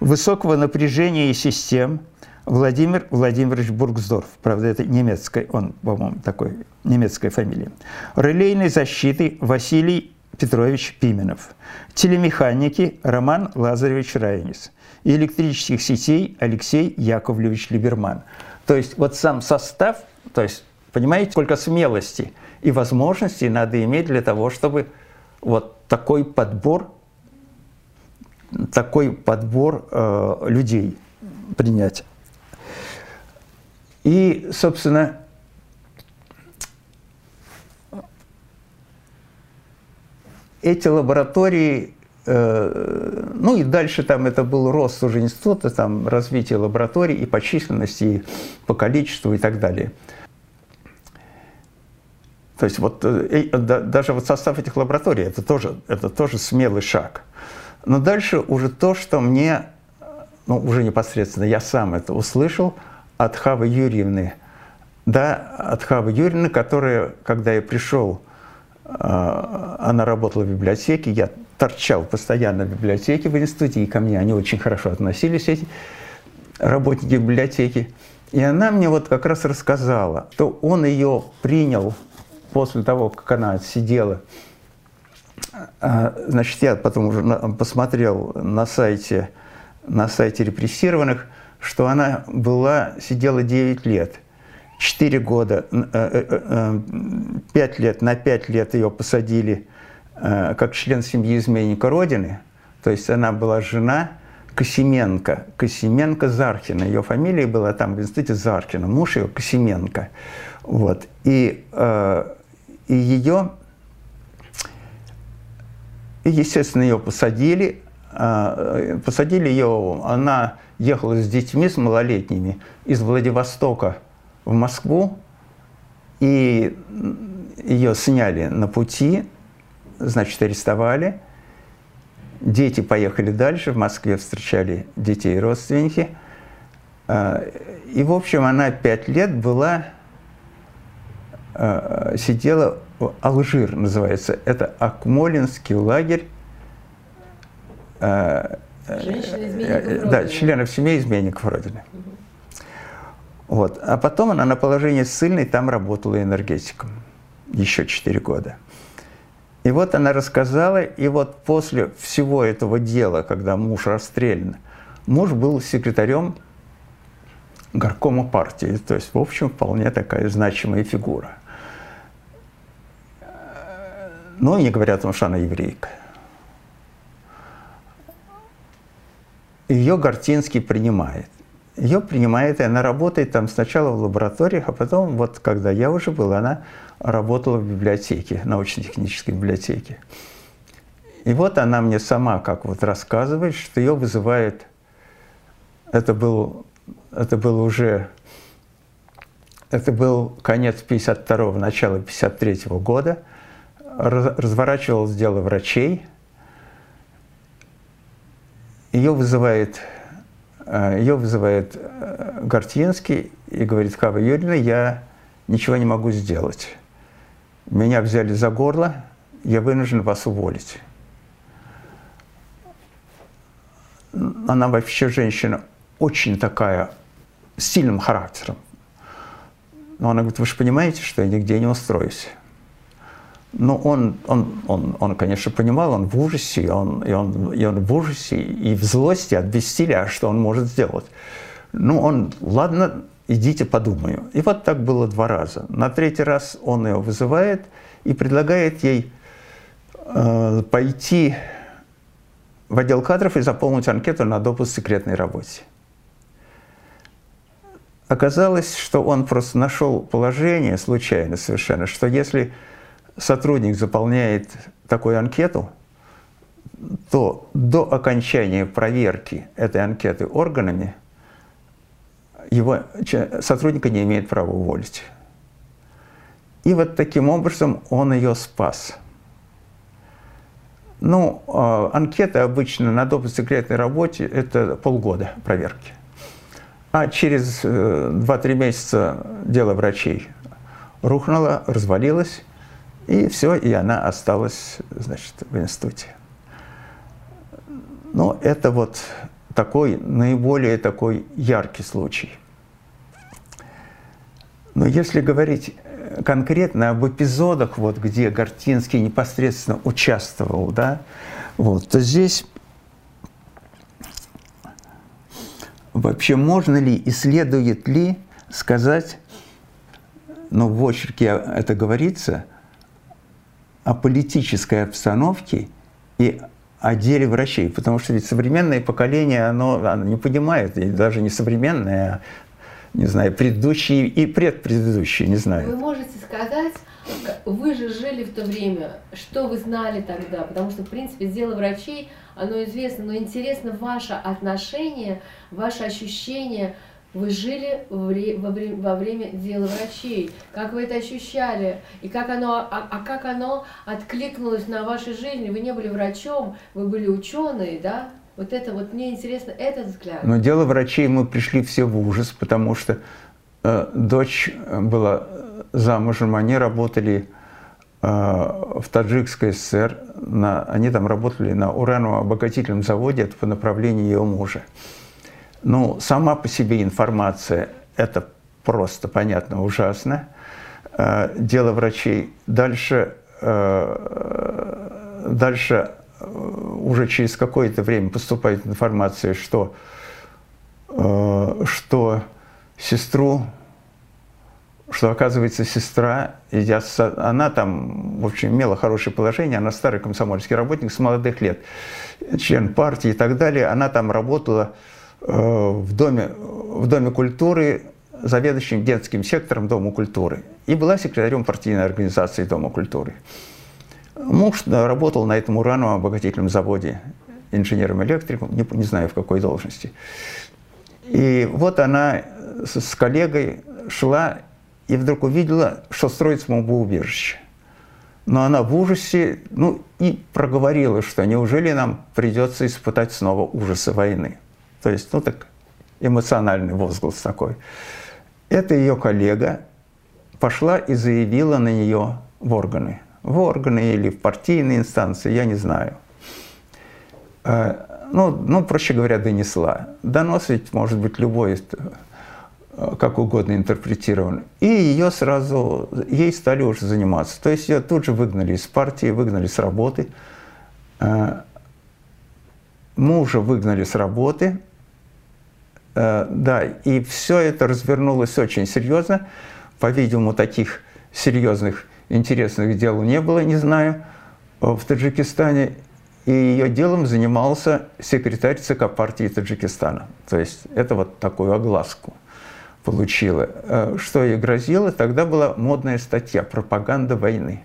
Высокого напряжения и систем Владимир Владимирович Бургсдорф, правда, это немецкая, он, по-моему, такой, немецкая фамилия. Релейной защиты Василий Петрович Пименов. Телемеханики Роман Лазаревич Райнис. И электрических сетей Алексей Яковлевич Либерман. То есть вот сам состав, то есть, понимаете, сколько смелости и возможностей надо иметь для того, чтобы вот такой подбор, такой подбор э, людей принять. И, собственно, эти лаборатории, э, ну и дальше там это был рост уже института, там развитие лабораторий и по численности, и по количеству и так далее. То есть вот э, даже вот состав этих лабораторий, это тоже, это тоже смелый шаг. Но дальше уже то, что мне, ну уже непосредственно я сам это услышал от Хавы Юрьевны, да, от Хавы Юрьевны, которая, когда я пришел а, она работала в библиотеке, я торчал постоянно в библиотеке в институте, и ко мне они очень хорошо относились, эти работники библиотеки. И она мне вот как раз рассказала, что он ее принял после того, как она сидела. А, значит, я потом уже посмотрел на сайте, на сайте репрессированных, что она была, сидела 9 лет – 4 года, 5 э, э, э, лет, на 5 лет ее посадили как член семьи изменника Родины. То есть она была жена Косименко, Косименко Зархина. Ее фамилия была там в институте Зархина, муж ее Косименко. Вот. И, и ее, естественно, ее посадили. Посадили ее, она ехала с детьми, с малолетними, из Владивостока в Москву, и ее сняли на пути, значит, арестовали. Дети поехали дальше, в Москве встречали детей и родственники. А, и, в общем, она пять лет была, а, сидела в Алжир, называется. Это Акмолинский лагерь. А, Женщин-изменников Да, членов семей изменников Родины. Вот. А потом она на положении ссыльной там работала энергетиком еще 4 года. И вот она рассказала, и вот после всего этого дела, когда муж расстрелян, муж был секретарем горкома партии, то есть, в общем, вполне такая значимая фигура. Но не говоря о том, что она еврейка. Ее Гортинский принимает. Ее принимает, и она работает там сначала в лабораториях, а потом, вот когда я уже был, она работала в библиотеке, научно-технической библиотеке. И вот она мне сама как вот рассказывает, что ее вызывает, это был, это был уже, это был конец 52-го, начало 53-го года, разворачивалось дело врачей, ее вызывает Э, Ее вызывает э, Гортинский и говорит, Кава Юрьевна, я ничего не могу сделать. Меня взяли за горло, я вынужден вас уволить. Она вообще женщина очень такая, с сильным характером. Но она говорит, вы же понимаете, что я нигде не устроюсь. Ну, он, он, он, он, конечно, понимал, он в ужасе, он, и, он, и он в ужасе и в злости от бессилия, что он может сделать. Ну, он, ладно, идите подумаю. И вот так было два раза. На третий раз он ее вызывает и предлагает ей э, пойти в отдел кадров и заполнить анкету на допуск к секретной работе. Оказалось, что он просто нашел положение случайно совершенно, что если сотрудник заполняет такую анкету, то до окончания проверки этой анкеты органами его сотрудника не имеет права уволить. И вот таким образом он ее спас. Ну, а, анкеты обычно на допуск секретной работе – это полгода проверки. А через 2-3 э, месяца дело врачей рухнуло, развалилось, и все, и она осталась, значит, в институте. Но это вот такой, наиболее такой яркий случай. Но если говорить э, конкретно об эпизодах, вот, где Гортинский непосредственно участвовал, да, вот, то здесь вообще можно ли и следует ли сказать, ну, в очерке это говорится – о политической обстановке и о деле врачей, потому что ведь современное поколение, оно, оно не понимает, и даже не современное, а, не знаю, предыдущие и предпредыдущие, не знаю. Вы можете сказать, вы же жили в то время, что вы знали тогда, потому что, в принципе, дело врачей, оно известно, но интересно ваше отношение, ваше ощущение – вы жили во время, дела врачей. Как вы это ощущали? И как оно, а, а как оно откликнулось на вашей жизни? Вы не были врачом, вы были ученые, да? Вот это вот мне интересно этот взгляд. Но дело врачей мы пришли все в ужас, потому что э, дочь была замужем, они работали э, в Таджикской ССР, на, они там работали на ураново-обогатительном заводе, это по направлению ее мужа. Ну, сама по себе информация – это просто, понятно, ужасно. Э, дело врачей. Дальше, э, дальше э, уже через какое-то время поступает информация, что, что сестру, что оказывается сестра, я, она там, в общем, имела хорошее положение, она старый комсомольский работник с молодых лет, член партии и так далее, она там работала в доме, в доме культуры заведующим детским сектором Дома культуры и была секретарем партийной организации Дома культуры. Муж работал на этом урановом обогатительном заводе инженером-электриком, не, не знаю в какой должности. И вот она с, с коллегой шла и вдруг увидела, что строится бомбоубежище. Но она в ужасе, ну и проговорила, что неужели нам придется испытать снова ужасы войны. То есть, ну так, эмоциональный возглас такой. Это ее коллега пошла и заявила на нее в органы. В органы или в партийные инстанции, я не знаю. Э, ну, ну, проще говоря, донесла. Донос ведь может быть любой, э, как угодно интерпретирован. И ее сразу, ей стали уже заниматься. То есть ее тут же выгнали из партии, выгнали с работы. Э, мужа выгнали с работы, да, и все это развернулось очень серьезно. По-видимому, таких серьезных, интересных дел не было, не знаю, в Таджикистане. И ее делом занимался секретарь ЦК партии Таджикистана. То есть это вот такую огласку получила. Э, что ей грозило? Тогда была модная статья «Пропаганда войны».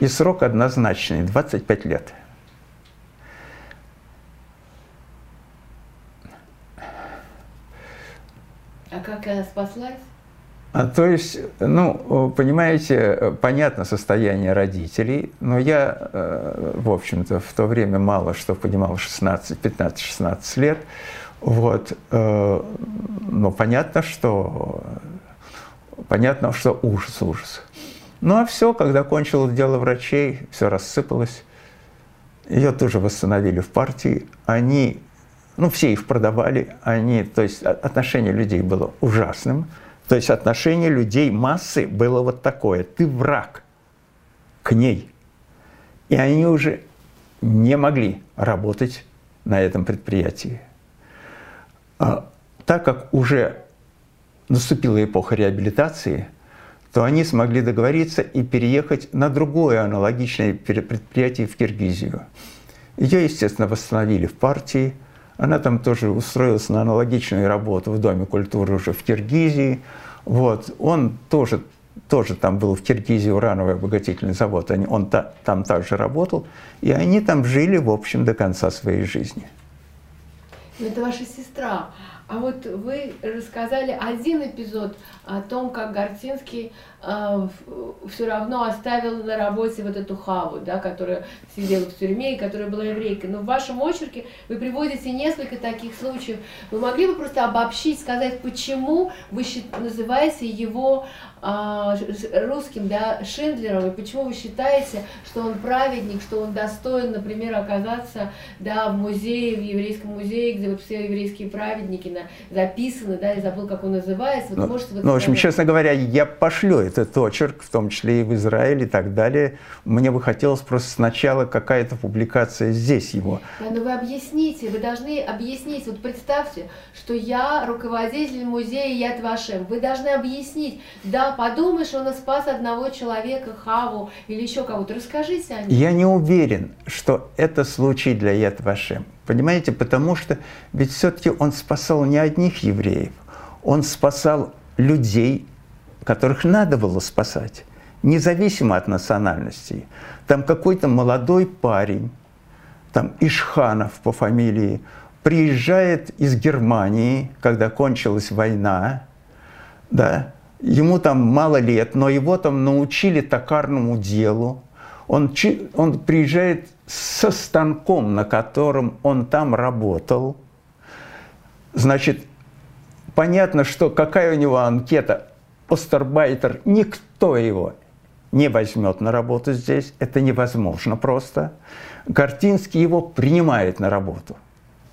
И срок однозначный – 25 лет – А как она спаслась? А, то есть, ну, понимаете, понятно состояние родителей, но я, э, в общем-то, в то время мало что понимал, 16, 15, 16 лет, вот, э, но понятно, что, понятно, что ужас, ужас. Ну, а все, когда кончилось дело врачей, все рассыпалось, ее тоже восстановили в партии, они ну, все их продавали, они, то есть отношение людей было ужасным, то есть отношение людей массы было вот такое, ты враг к ней. И они уже не могли работать на этом предприятии. А, так как уже наступила эпоха реабилитации, то они смогли договориться и переехать на другое аналогичное предприятие в Киргизию. Ее, естественно, восстановили в партии – она там тоже устроилась на аналогичную работу в Доме культуры уже в Киргизии. Вот. Он тоже, тоже там был в Киргизии урановый обогатительный завод. Они, он та, там также работал. И они там жили, в общем, до конца своей жизни. Это ваша сестра. А вот вы рассказали один эпизод о том, как Гортинский все равно оставил на работе вот эту Хаву, да, которая сидела в тюрьме и которая была еврейкой. Но в вашем очерке вы приводите несколько таких случаев. Вы могли бы просто обобщить, сказать, почему вы называете его э, русским, да, Шиндлером, и почему вы считаете, что он праведник, что он достоин, например, оказаться да, в музее, в еврейском музее, где вот все еврейские праведники именно записаны, да, я забыл, как он называется. Вот ну, можете ну, в общем, честно говоря, я пошлю этот очерк, в том числе и в Израиль и так далее. Мне бы хотелось просто сначала какая-то публикация здесь его. Да, но вы объясните, вы должны объяснить. Вот представьте, что я руководитель музея Яд Вашем. Вы должны объяснить. Да, подумаешь, он спас одного человека, Хаву или еще кого-то. Расскажите о нем. Я не уверен, что это случай для Яд Вашем. Понимаете, потому что ведь все-таки он спасал не одних евреев, он спасал людей, которых надо было спасать, независимо от национальностей. Там какой-то молодой парень, там Ишханов по фамилии, приезжает из Германии, когда кончилась война, да, ему там мало лет, но его там научили токарному делу, он, он приезжает со станком, на котором он там работал. Значит, понятно, что какая у него анкета, Остербайтер, никто его не возьмет на работу здесь, это невозможно просто. Гортинский его принимает на работу.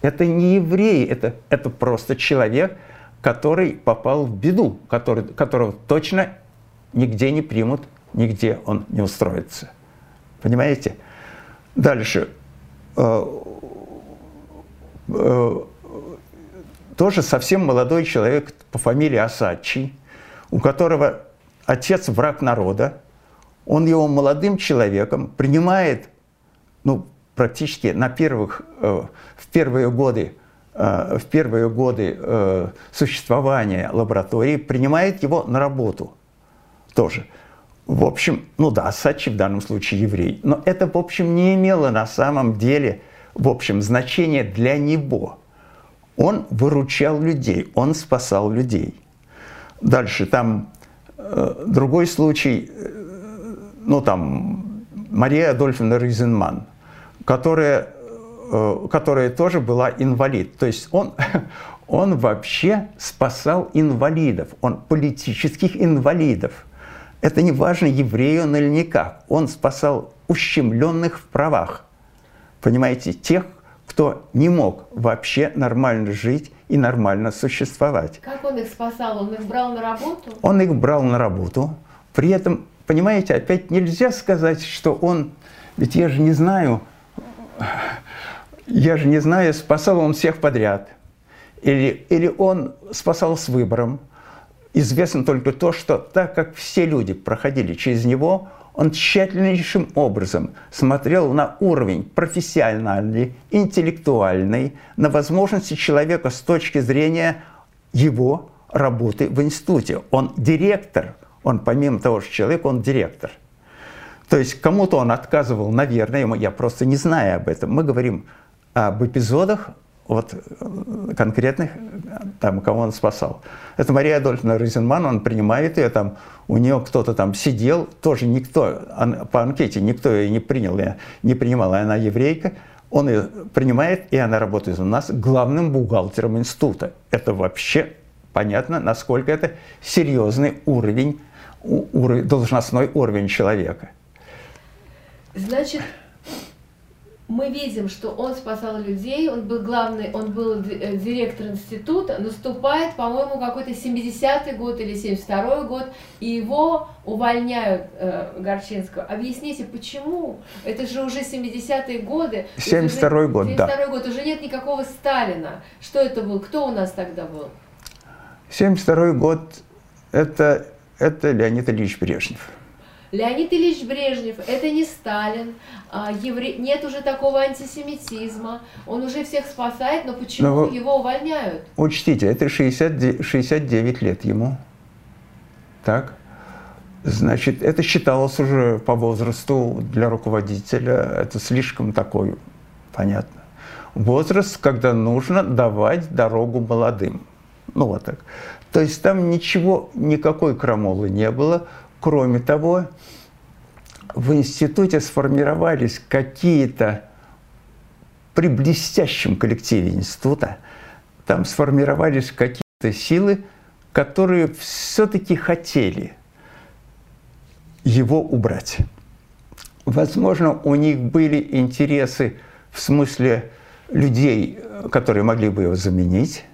Это не еврей, это, это просто человек, который попал в беду, который, которого точно нигде не примут, нигде он не устроится. Понимаете? Дальше. Э, э, тоже совсем молодой человек по фамилии Асачи, у которого отец враг народа, он его молодым человеком принимает, ну, практически на первых, э, в первые годы, в первые годы существования лаборатории, принимает его на работу тоже – в общем, ну да, Сачи в данном случае еврей, но это, в общем, не имело на самом деле, в общем, значения для него. Он выручал людей, он спасал людей. Дальше там э, другой случай, э, ну там Мария Адольфовна Ризенман, которая, э, которая тоже была инвалид. То есть он, он вообще спасал инвалидов, он политических инвалидов – это не важно, еврей он или никак. Он спасал ущемленных в правах. Понимаете, тех, кто не мог вообще нормально жить и нормально существовать. Как он их спасал? Он их брал на работу? Он их брал на работу. При этом, понимаете, опять нельзя сказать, что он... Ведь я же не знаю, я же не знаю, спасал он всех подряд. Или, или он спасал с выбором. Известно только то, что так как все люди проходили через него, он тщательнейшим образом смотрел на уровень профессиональный, интеллектуальный, на возможности человека с точки зрения его работы в институте. Он директор, он помимо того, что человек, он директор. То есть кому-то он отказывал, наверное, я просто не знаю об этом. Мы говорим об эпизодах, вот э, конкретных, там, кого он спасал. Это Мария Адольфовна Розенман, он принимает ее, там, у нее кто-то там сидел, тоже никто, по анкете никто ее не принял, не принимала, она еврейка, он ее принимает, и она работает у нас главным бухгалтером института. Это вообще понятно, насколько это серьезный уровень, уровень должностной уровень человека. Значит, мы видим, что он спасал людей, он был главный, он был э, директор института, наступает, по-моему, какой-то 70-й год или 72-й год, и его увольняют э, Горчинского. Объясните, почему? Это же уже 70-е годы. 72-й год, 72 да. 72 год, уже нет никакого Сталина. Что это был? Кто у нас тогда был? 72-й год, это, это Леонид Ильич Брежнев. Леонид Ильич Брежнев, это не Сталин, а, евре... нет уже такого антисемитизма, он уже всех спасает, но почему но его увольняют? Учтите, это 60, 69 лет ему. Так? Значит, это считалось уже по возрасту для руководителя, это слишком такой, понятно. Возраст, когда нужно давать дорогу молодым. Ну вот так. То есть там ничего, никакой крамолы не было. Кроме того, в институте сформировались какие-то при блестящем коллективе института, там сформировались какие-то силы, которые все-таки хотели его убрать. Возможно, у них были интересы в смысле людей, которые могли бы его заменить.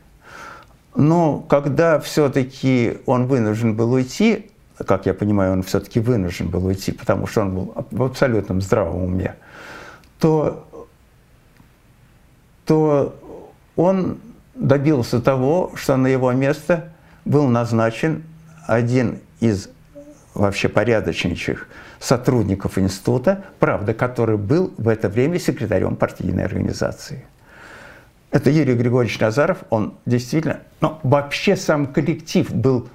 Но когда все-таки он вынужден был уйти, как я понимаю, он все-таки вынужден был уйти, потому что он был в абсолютном здравом уме, то, то он добился того, что на его место был назначен один из вообще порядочнейших сотрудников института, правда, который был в это время секретарем партийной организации. Это Юрий Григорьевич Назаров, он действительно, ну, вообще сам коллектив был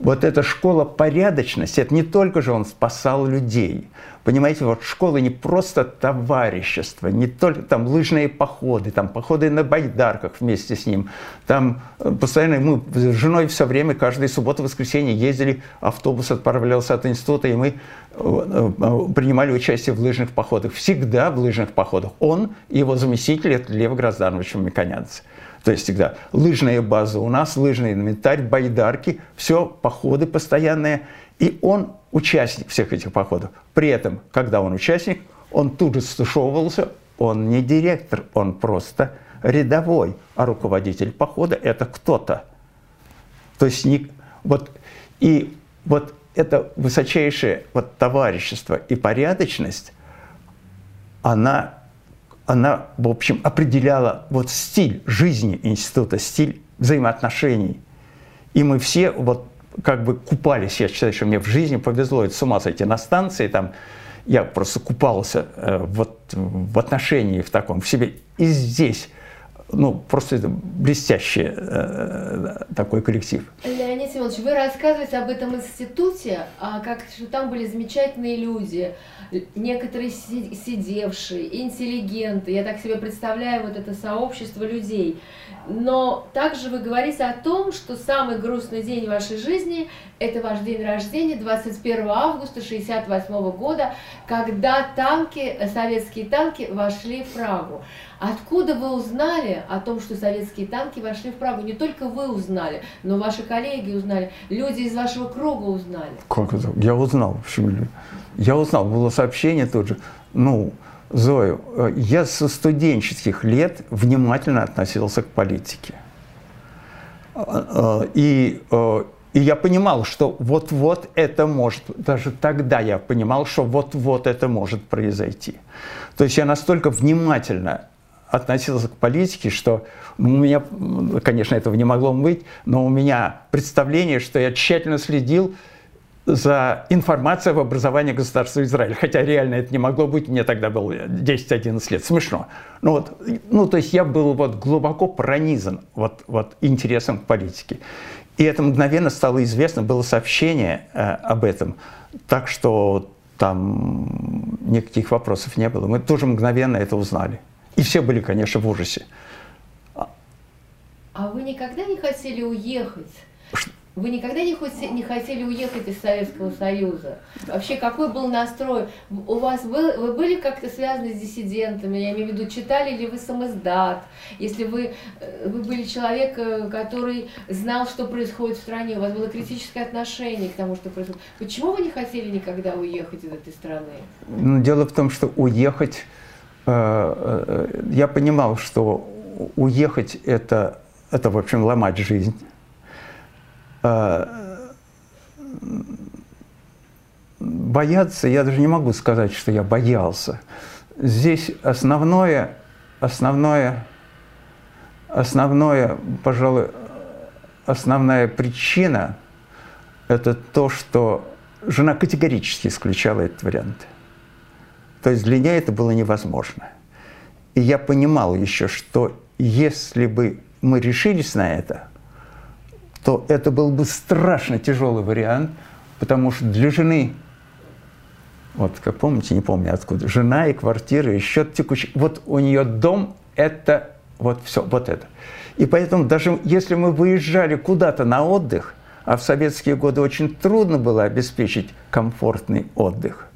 вот эта школа порядочности, это не только же он спасал людей. Понимаете, вот школа не просто товарищество, не только там лыжные походы, там походы на байдарках вместе с ним. Там э, постоянно мы с женой все время, каждую субботу, воскресенье ездили, автобус отправлялся от института, и мы э, э, принимали участие в лыжных походах. Всегда в лыжных походах. Он и его заместитель, это Лев Грозданович Меконянц. То есть всегда лыжная база у нас, лыжный инвентарь, байдарки, все, походы постоянные. И он участник всех этих походов. При этом, когда он участник, он тут же стушевывался, он не директор, он просто рядовой, а руководитель похода – это кто-то. То есть не, вот, и вот это высочайшее вот, товарищество и порядочность, она она, в общем, определяла вот стиль жизни института, стиль взаимоотношений. И мы все вот как бы купались, я считаю, что мне в жизни повезло, это с ума сойти на станции, там я просто купался э, вот в отношении в таком, в себе. И здесь ну, просто это блестящий э, такой коллектив. Леонид Семенович, вы рассказываете об этом институте, а как что там были замечательные люди, некоторые сидевшие, интеллигенты. Я так себе представляю вот это сообщество людей. Но также вы говорите о том, что самый грустный день вашей жизни – это ваш день рождения, 21 августа 1968 года, когда танки, советские танки вошли в Прагу. Откуда вы узнали о том, что советские танки вошли в Прагу? Не только вы узнали, но ваши коллеги узнали, люди из вашего круга узнали. Как это? Я узнал. Почему? Я узнал, было сообщение тут же. Ну, Зою, э, я со студенческих лет внимательно относился к политике. А, э, и, э, и я понимал, что вот-вот это может, даже тогда я понимал, что вот-вот это может произойти. То есть я настолько внимательно относился к политике, что ну, у меня, конечно, этого не могло быть, но у меня представление, что я тщательно следил за информацией об образовании государства Израиль. Хотя реально это не могло быть, мне тогда было 10-11 лет. Смешно. Ну, вот, ну, то есть я был вот глубоко пронизан вот, вот интересом к политике. И это мгновенно стало известно, было сообщение э, об этом. Так что там никаких вопросов не было. Мы тоже мгновенно это узнали. И все были, конечно, в ужасе. А вы никогда не хотели уехать? Вы никогда не, не хотели уехать из Советского Союза? Вообще, какой был настрой? У вас был, вы были как-то связаны с диссидентами? Я имею в виду, читали ли вы самоздат? Если вы, э, вы были человек, э, который знал, что происходит в стране, у вас было критическое отношение к тому, что происходит. Почему вы не хотели никогда уехать из этой страны? Ну, дело в том, что уехать я понимал, что уехать это, это в общем, ломать жизнь. Э, бояться, я даже не могу сказать, что я боялся. Здесь основное, основное, основное, пожалуй, основная причина – это то, что жена категорически исключала этот вариант – то есть для меня это было невозможно. И я понимал еще, что если бы мы решились на это, то это был бы страшно тяжелый вариант, потому что для жены, вот как помните, не помню откуда, жена и квартира, и счет текущий, вот у нее дом – это вот все, вот это. И поэтому даже если мы выезжали куда-то на отдых, а в советские годы очень трудно было обеспечить комфортный отдых,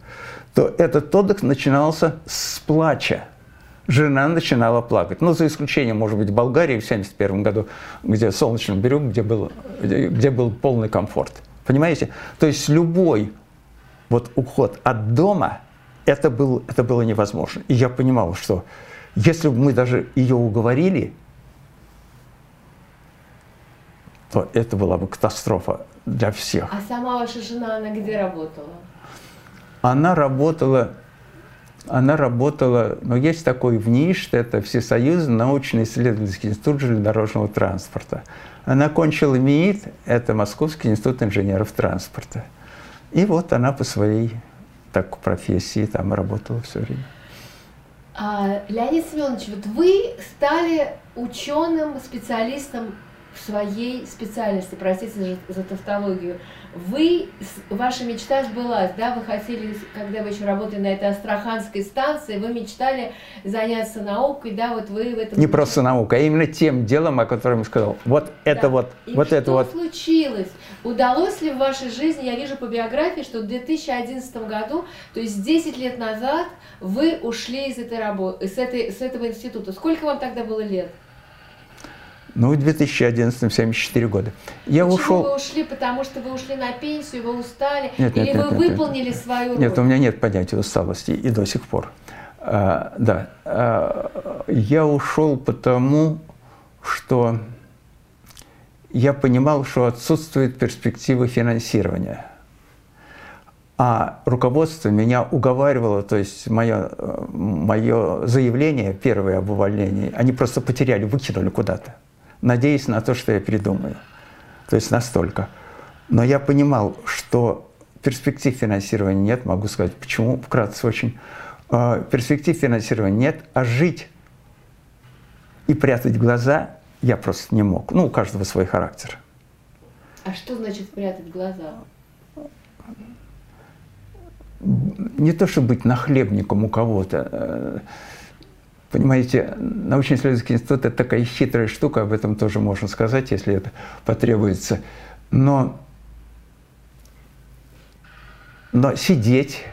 то этот отдых начинался с плача. Жена начинала плакать. Ну, за исключением, может быть, Болгарии в 1971 году, где в Солнечном берегу, где был, где был полный комфорт. Понимаете? То есть любой вот уход от дома, это, был, это было невозможно. И я понимал, что если бы мы даже ее уговорили, то это была бы катастрофа для всех. А сама ваша жена, она где работала? Она работала, она работала, но есть такой ВНИШТ, это Всесоюзный научно-исследовательский институт железнодорожного транспорта. Она кончила МИИТ, это Московский институт инженеров транспорта. И вот она по своей так, профессии там работала все время. А, Леонид Семенович, вот вы стали ученым, специалистом в своей специальности, простите за, за тавтологию. Вы, ваша мечта сбылась, да, вы хотели, когда вы еще работали на этой Астраханской станции, вы мечтали заняться наукой, да, вот вы в этом... Не просто наукой, а именно тем делом, о котором я сказал. Вот это вот, И вот что это вот. случилось? Удалось ли в вашей жизни, я вижу по биографии, что в 2011 году, то есть 10 лет назад, вы ушли из этой работы, с, этой, с этого института. Сколько вам тогда было лет? Ну, в 2011 74 года. Я Почему ушел... вы ушли? Потому что вы ушли на пенсию, вы устали? Нет, нет, или нет, вы нет, выполнили нет. свою роль? Нет, у меня нет понятия усталости и до сих пор. А, да, а, я ушел потому, что я понимал, что отсутствует перспективы финансирования. А руководство меня уговаривало, то есть мое, мое заявление первое об увольнении, они просто потеряли, выкинули куда-то, надеясь на то, что я передумаю. То есть настолько. Но я понимал, что перспектив финансирования нет, могу сказать, почему, вкратце очень. Э, Перспектив финансирования нет, а жить и прятать глаза я просто не мог. Ну, у каждого свой характер. А что значит прятать глаза? Не то, чтобы быть нахлебником у кого-то. Понимаете, научно-исследовательский институт – это такая хитрая штука, об этом тоже можно сказать, если это потребуется. Но, но сидеть,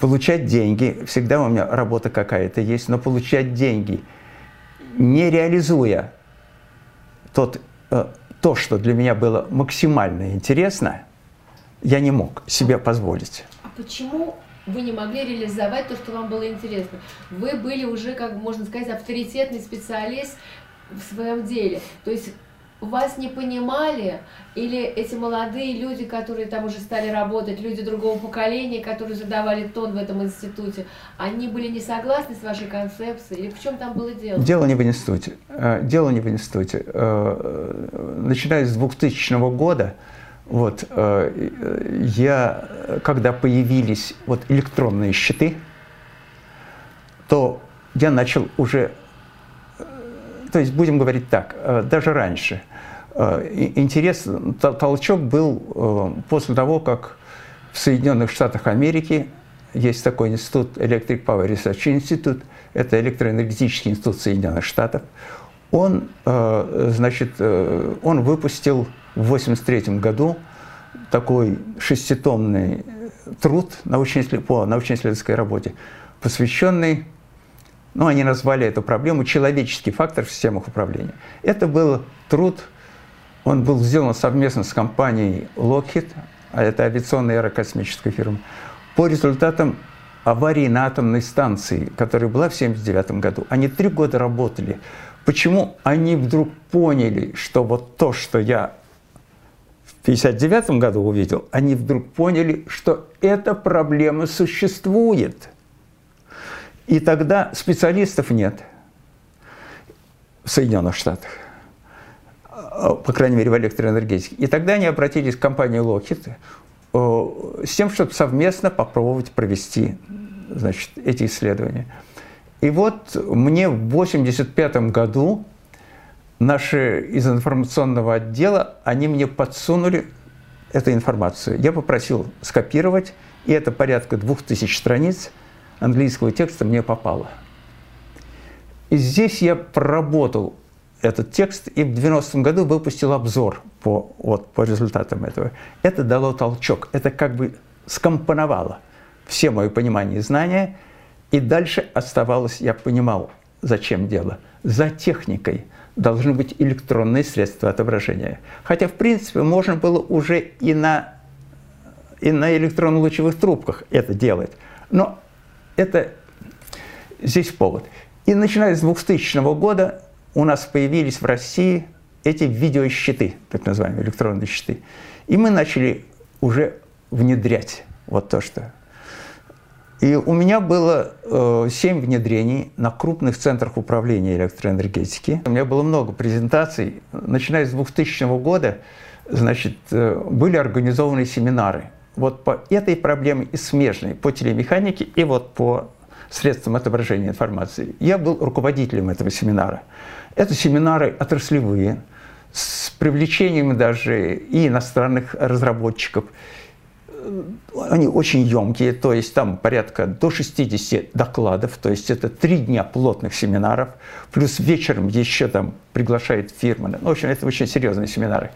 получать деньги, всегда у меня работа какая-то есть, но получать деньги, не реализуя тот, э, то, что для меня было максимально интересно, я не мог себе позволить. А почему вы не могли реализовать то, что вам было интересно? Вы были уже, как можно сказать, авторитетный специалист в своем деле. То есть вас не понимали, или эти молодые люди, которые там уже стали работать, люди другого поколения, которые задавали тон в этом институте, они были не согласны с вашей концепцией? Или в чем там было дело? Дело не в институте. Э, Дело не в институте. Э, Начиная с 2000 года, вот, э, я, когда появились вот электронные счеты, то я начал уже, э, то есть будем говорить так, э, даже раньше. Интерес, тол- толчок был после того, как в Соединенных Штатах Америки есть такой институт Electric Power Research Institute, это электроэнергетический институт Соединенных Штатов. Он, значит, он выпустил в 1983 году такой шеститомный труд научно-исслед- по научно-исследовательской работе, посвященный, ну, они назвали эту проблему «Человеческий фактор в системах управления». Это был труд, он был сделан совместно с компанией Lockheed, а это авиационная аэрокосмическая фирма, по результатам аварии на атомной станции, которая была в 1979 году. Они три года работали. Почему они вдруг поняли, что вот то, что я 1959 году увидел, они вдруг поняли, что эта проблема существует. И тогда специалистов нет в Соединенных Штатах, э, по крайней мере, в электроэнергетике. И тогда они обратились к компании Lockheed э, с тем, чтобы совместно попробовать провести значит, эти исследования. И вот мне в 1985 году наши из информационного отдела, они мне подсунули эту информацию. Я попросил скопировать, и это порядка двух тысяч страниц английского текста мне попало. И здесь я проработал этот текст и в 90 году выпустил обзор по, вот, по результатам этого. Это дало толчок, это как бы скомпоновало все мое понимание и знания, и дальше оставалось, я понимал, зачем дело. За техникой должны быть электронные средства отображения. Хотя, в принципе, можно было уже и на, и на электронно-лучевых трубках это делать. Но это здесь повод. И начиная с 2000 года у нас появились в России эти видеощиты, так называемые электронные щиты. И мы начали уже внедрять вот то, что... И у меня было э, 7 внедрений на крупных центрах управления электроэнергетики. У меня было много презентаций. Начиная с 2000 года, значит, э, были организованы семинары. Вот по этой проблеме и смежной, по телемеханике и вот по средствам отображения информации. Я был руководителем этого семинара. Это семинары отраслевые, с привлечением даже и иностранных разработчиков. Они очень емкие, то есть там порядка до 60 докладов, то есть это три дня плотных семинаров, плюс вечером еще там приглашает фирмы. Ну, в общем, это очень серьезные семинары.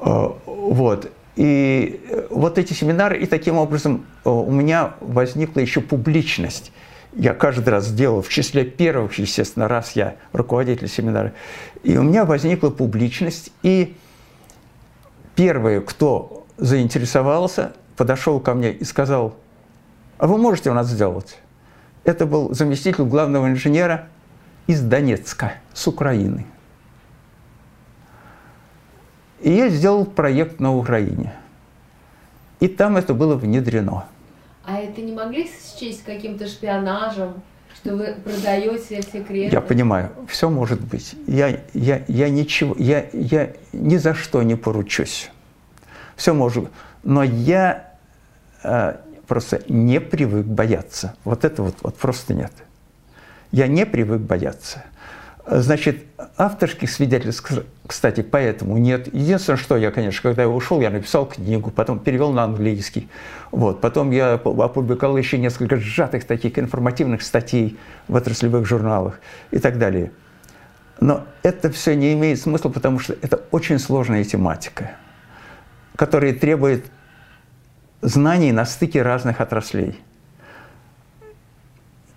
Э, вот. И вот эти семинары, и таким образом э, у меня возникла еще публичность я каждый раз делал, в числе первых, естественно, раз я руководитель семинара. И у меня возникла публичность, и первый, кто заинтересовался, подошел ко мне и сказал, а вы можете у нас сделать? Это был заместитель главного инженера из Донецка, с Украины. И я сделал проект на Украине. И там это было внедрено. А это не могли счесть каким-то шпионажем, что вы продаете секреты? Я понимаю, все может быть. Я, я, я ничего, я, я ни за что не поручусь. Все может Но я просто не привык бояться. Вот это вот, вот просто нет. Я не привык бояться. Значит, авторских свидетельств, кстати, поэтому нет. Единственное, что я, конечно, когда я ушел, я написал книгу, потом перевел на английский. Вот. Потом я опубликовал еще несколько сжатых таких информативных статей в отраслевых журналах и так далее. Но это все не имеет смысла, потому что это очень сложная тематика, которая требует знаний на стыке разных отраслей.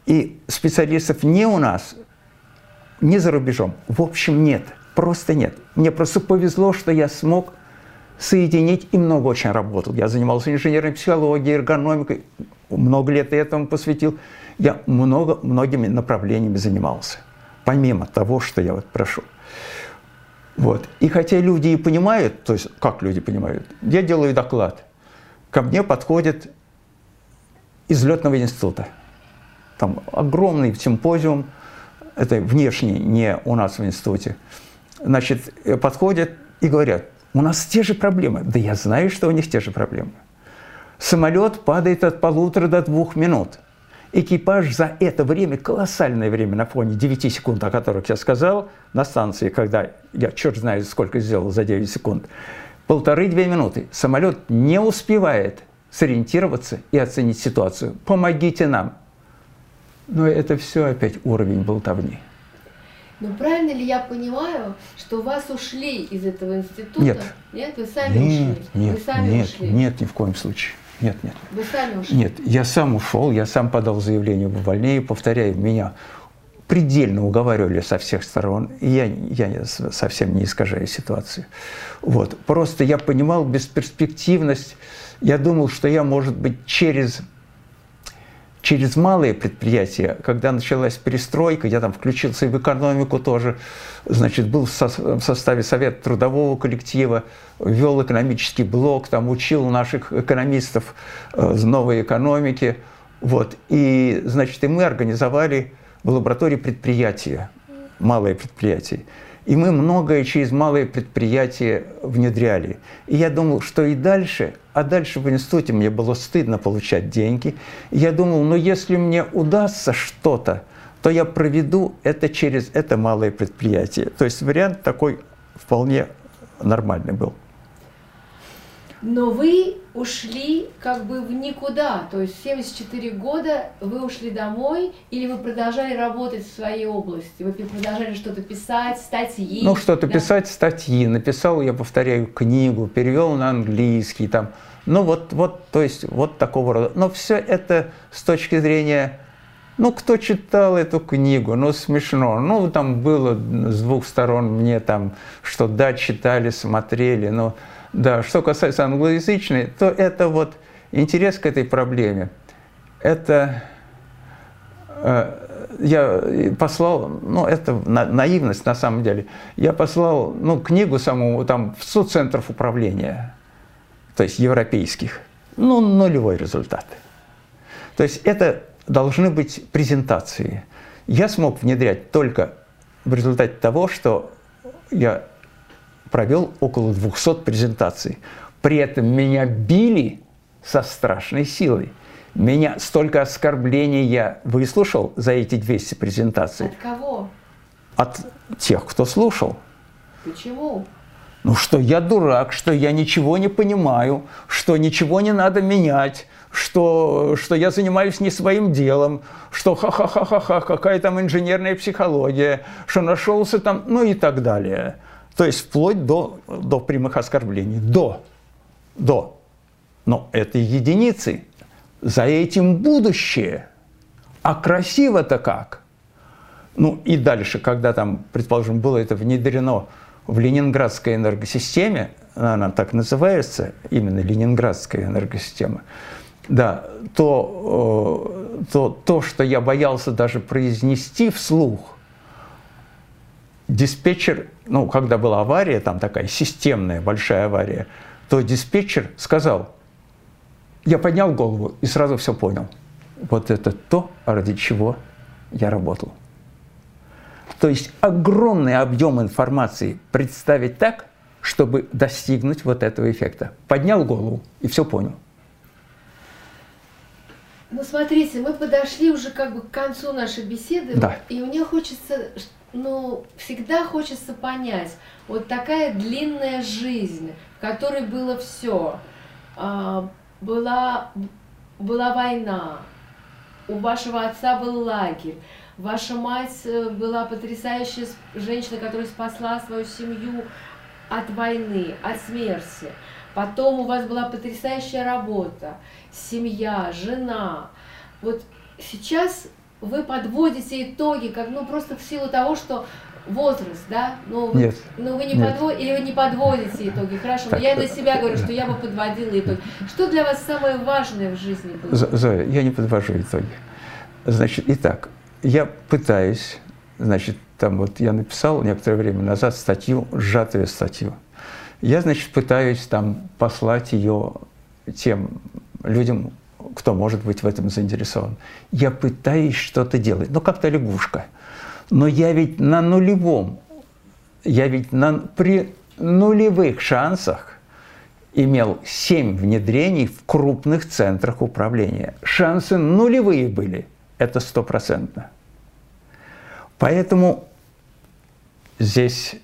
И специалистов не у нас – не за рубежом. В общем, нет. Просто нет. Мне просто повезло, что я смог соединить и много очень работал. Я занимался инженерной психологией, эргономикой, много лет этому посвятил. Я много, многими направлениями занимался, помимо того, что я вот прошу. Вот. И хотя люди и понимают, то есть как люди понимают, я делаю доклад. Ко мне подходит из летного института. Там огромный симпозиум – это внешне, не у нас в институте, значит, э, подходят и говорят, у нас те же проблемы. Да я знаю, что у них те же проблемы. Самолет падает от полутора до двух минут. Экипаж за это время, колоссальное время на фоне 9 секунд, о которых я сказал, на станции, когда я черт знает сколько сделал за 9 секунд, полторы-две минуты. Самолет не успевает сориентироваться и оценить ситуацию. Помогите нам. Но это все опять уровень болтовни. Но правильно ли я понимаю, что вас ушли из этого института? Нет. Нет, вы сами нет, ушли. Нет, вы сами нет, ушли. нет, ни в коем случае. Нет, нет. Вы сами ушли. Нет, я сам ушел, я сам подал заявление об увольнении, повторяю, меня предельно уговаривали со всех сторон, я, я совсем не искажаю ситуацию. Вот. Просто я понимал бесперспективность, я думал, что я, может быть, через через малые предприятия, когда началась перестройка, я там включился и в экономику тоже, значит, был в составе Совета трудового коллектива, вел экономический блок, там учил наших экономистов э, новой экономики, вот, и, значит, и мы организовали в лаборатории предприятия, малые предприятия. И мы многое через малые предприятия внедряли. И я думал, что и дальше, а дальше в институте мне было стыдно получать деньги. И я думал, ну если мне удастся что-то, то я проведу это через это малое предприятие. То есть вариант такой вполне нормальный был. Но вы ушли как бы в никуда, то есть 74 года вы ушли домой, или вы продолжали работать в своей области? Вы продолжали что-то писать, статьи? Ну, что-то да? писать, статьи. Написал, я повторяю, книгу, перевел на английский, там. Ну, вот, вот, то есть, вот такого рода. Но все это с точки зрения ну, кто читал эту книгу? Ну, смешно. Ну, там было с двух сторон мне там, что да, читали, смотрели, но да, что касается англоязычной, то это вот интерес к этой проблеме. Это э, я послал, ну, это на, наивность на самом деле, я послал, ну, книгу саму там в 100 центров управления, то есть европейских, ну, нулевой результат. То есть это должны быть презентации. Я смог внедрять только в результате того, что я провел около 200 презентаций. При этом меня били со страшной силой. Меня столько оскорблений я выслушал за эти 200 презентаций. От кого? От тех, кто слушал. Почему? Ну, что я дурак, что я ничего не понимаю, что ничего не надо менять, что, что я занимаюсь не своим делом, что ха-ха-ха-ха-ха, какая там инженерная психология, что нашелся там, ну и так далее. То есть вплоть до, до прямых оскорблений. До. До. Но это единицы. За этим будущее. А красиво-то как? Ну и дальше, когда там, предположим, было это внедрено в ленинградской энергосистеме, она так называется, именно ленинградская энергосистема, да, то, э, то, то, что я боялся даже произнести вслух, диспетчер, ну, когда была авария, там такая системная большая авария, то диспетчер сказал, я поднял голову и сразу все понял. Вот это то, ради чего я работал. То есть огромный объем информации представить так, чтобы достигнуть вот этого эффекта. Поднял голову и все понял. Ну, смотрите, мы подошли уже как бы к концу нашей беседы, да. и мне хочется, ну, всегда хочется понять, вот такая длинная жизнь, в которой было все, а, была, была война, у вашего отца был лагерь, ваша мать э, была потрясающая женщина, которая спасла свою семью от войны, от смерти. Потом у вас была потрясающая работа, семья, жена. Вот сейчас вы подводите итоги, как ну просто в силу того, что возраст, да? Ну, нет. Ну вы не подводите, или вы не подводите итоги, хорошо. Так, но я на себя говорю, что я бы подводила итоги. Что для вас самое важное в жизни было? Зоя, я не подвожу итоги. Значит, итак, я пытаюсь, значит, там вот я написал некоторое время назад статью, сжатую статью. Я, значит, пытаюсь там послать ее тем людям, кто может быть в этом заинтересован. Я пытаюсь что-то делать, ну как-то лягушка. Но я ведь на нулевом, я ведь на, при нулевых шансах имел семь внедрений в крупных центрах управления. Шансы нулевые были, это стопроцентно. Поэтому здесь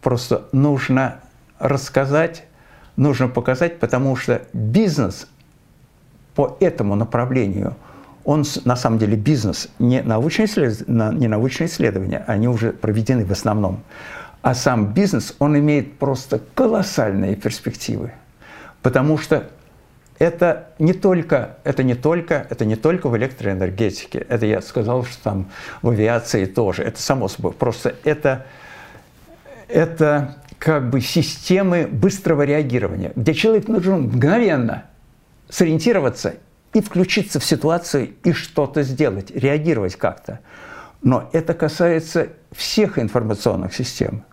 просто нужно рассказать, нужно показать, потому что бизнес по этому направлению, он на самом деле бизнес, не научные, не научные исследования, они уже проведены в основном, а сам бизнес, он имеет просто колоссальные перспективы. Потому что это не только, это не только, это не только в электроэнергетике. Это я сказал, что там в авиации тоже. Это само собой. Просто это, это как бы системы быстрого реагирования, где человек должен мгновенно сориентироваться и включиться в ситуацию и что-то сделать, реагировать как-то. Но это касается всех информационных систем.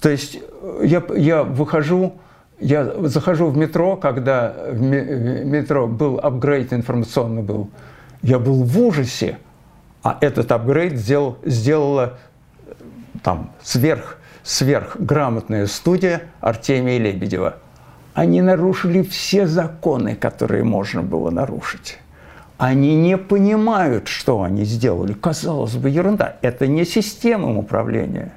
То есть э, я, я выхожу, я захожу в метро, когда в метро был апгрейд информационный был, я был в ужасе, а этот апгрейд сделал, сделала там сверх, сверхграмотная студия Артемия Лебедева – они нарушили все законы, которые можно было нарушить. Они не понимают, что они сделали. Казалось бы, ерунда. Это не система управления.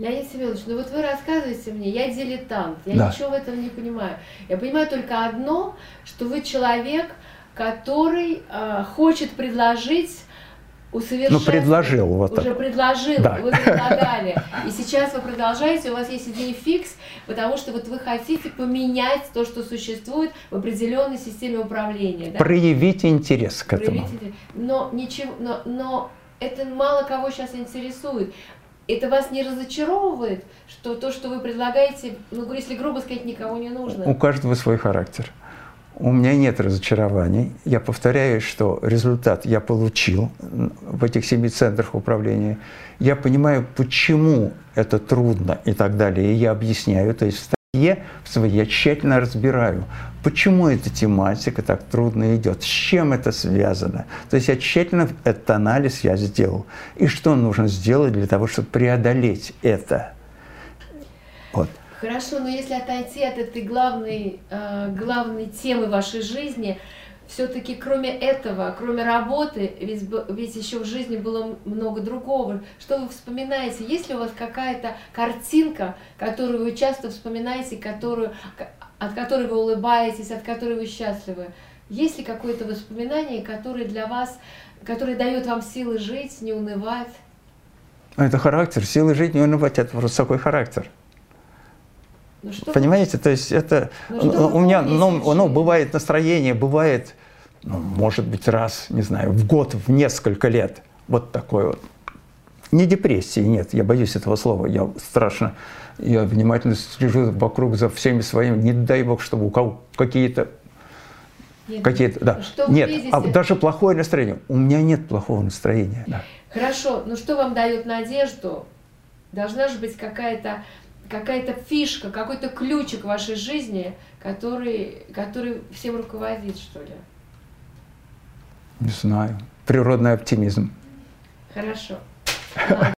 Леонид Семенович, ну вот вы рассказываете мне, я дилетант, я да. ничего в этом не понимаю. Я понимаю только одно, что вы человек, который э, хочет предложить усовершенствовать. Ну, предложил. Вот уже предложил, да. вы предлагали. И сейчас вы продолжаете, у вас есть идея фикс, потому что вот вы хотите поменять то, что существует в определенной системе управления. Да? Проявить интерес к этому. Проявить, но, ничего, но, но это мало кого сейчас интересует. Это вас не разочаровывает, что то, что вы предлагаете, ну, если грубо сказать, никого не нужно? У каждого свой характер. У меня нет разочарований. Я повторяю, что результат я получил в этих семи центрах управления. Я понимаю, почему это трудно и так далее. И я объясняю. То есть в статье я тщательно разбираю, почему эта тематика так трудно идет, с чем это связано. То есть я тщательно этот анализ я сделал. И что нужно сделать для того, чтобы преодолеть это. Хорошо, но если отойти от этой главной, э, главной темы вашей жизни, все-таки кроме этого, кроме работы, ведь, ведь еще в жизни было много другого. Что вы вспоминаете? Есть ли у вас какая-то картинка, которую вы часто вспоминаете, которую, от которой вы улыбаетесь, от которой вы счастливы? Есть ли какое-то воспоминание, которое для вас, которое дает вам силы жить, не унывать? Это характер, силы жить, не унывать, это просто такой характер. Ну, Понимаете, то есть это ну, у меня, ну, ну, бывает настроение, бывает, ну, может быть, раз, не знаю, в год, в несколько лет, вот такой вот. Не депрессии, нет, я боюсь этого слова, я страшно, я внимательно слежу вокруг за всеми своими, не дай бог, чтобы у кого какие-то какие-то, да. Что нет, а даже плохое настроение. У меня нет плохого настроения. Да. Хорошо, но что вам дает надежду? Должна же быть какая-то какая-то фишка, какой-то ключик в вашей жизни, который, который всем руководит, что ли? Не знаю. Природный оптимизм. Хорошо.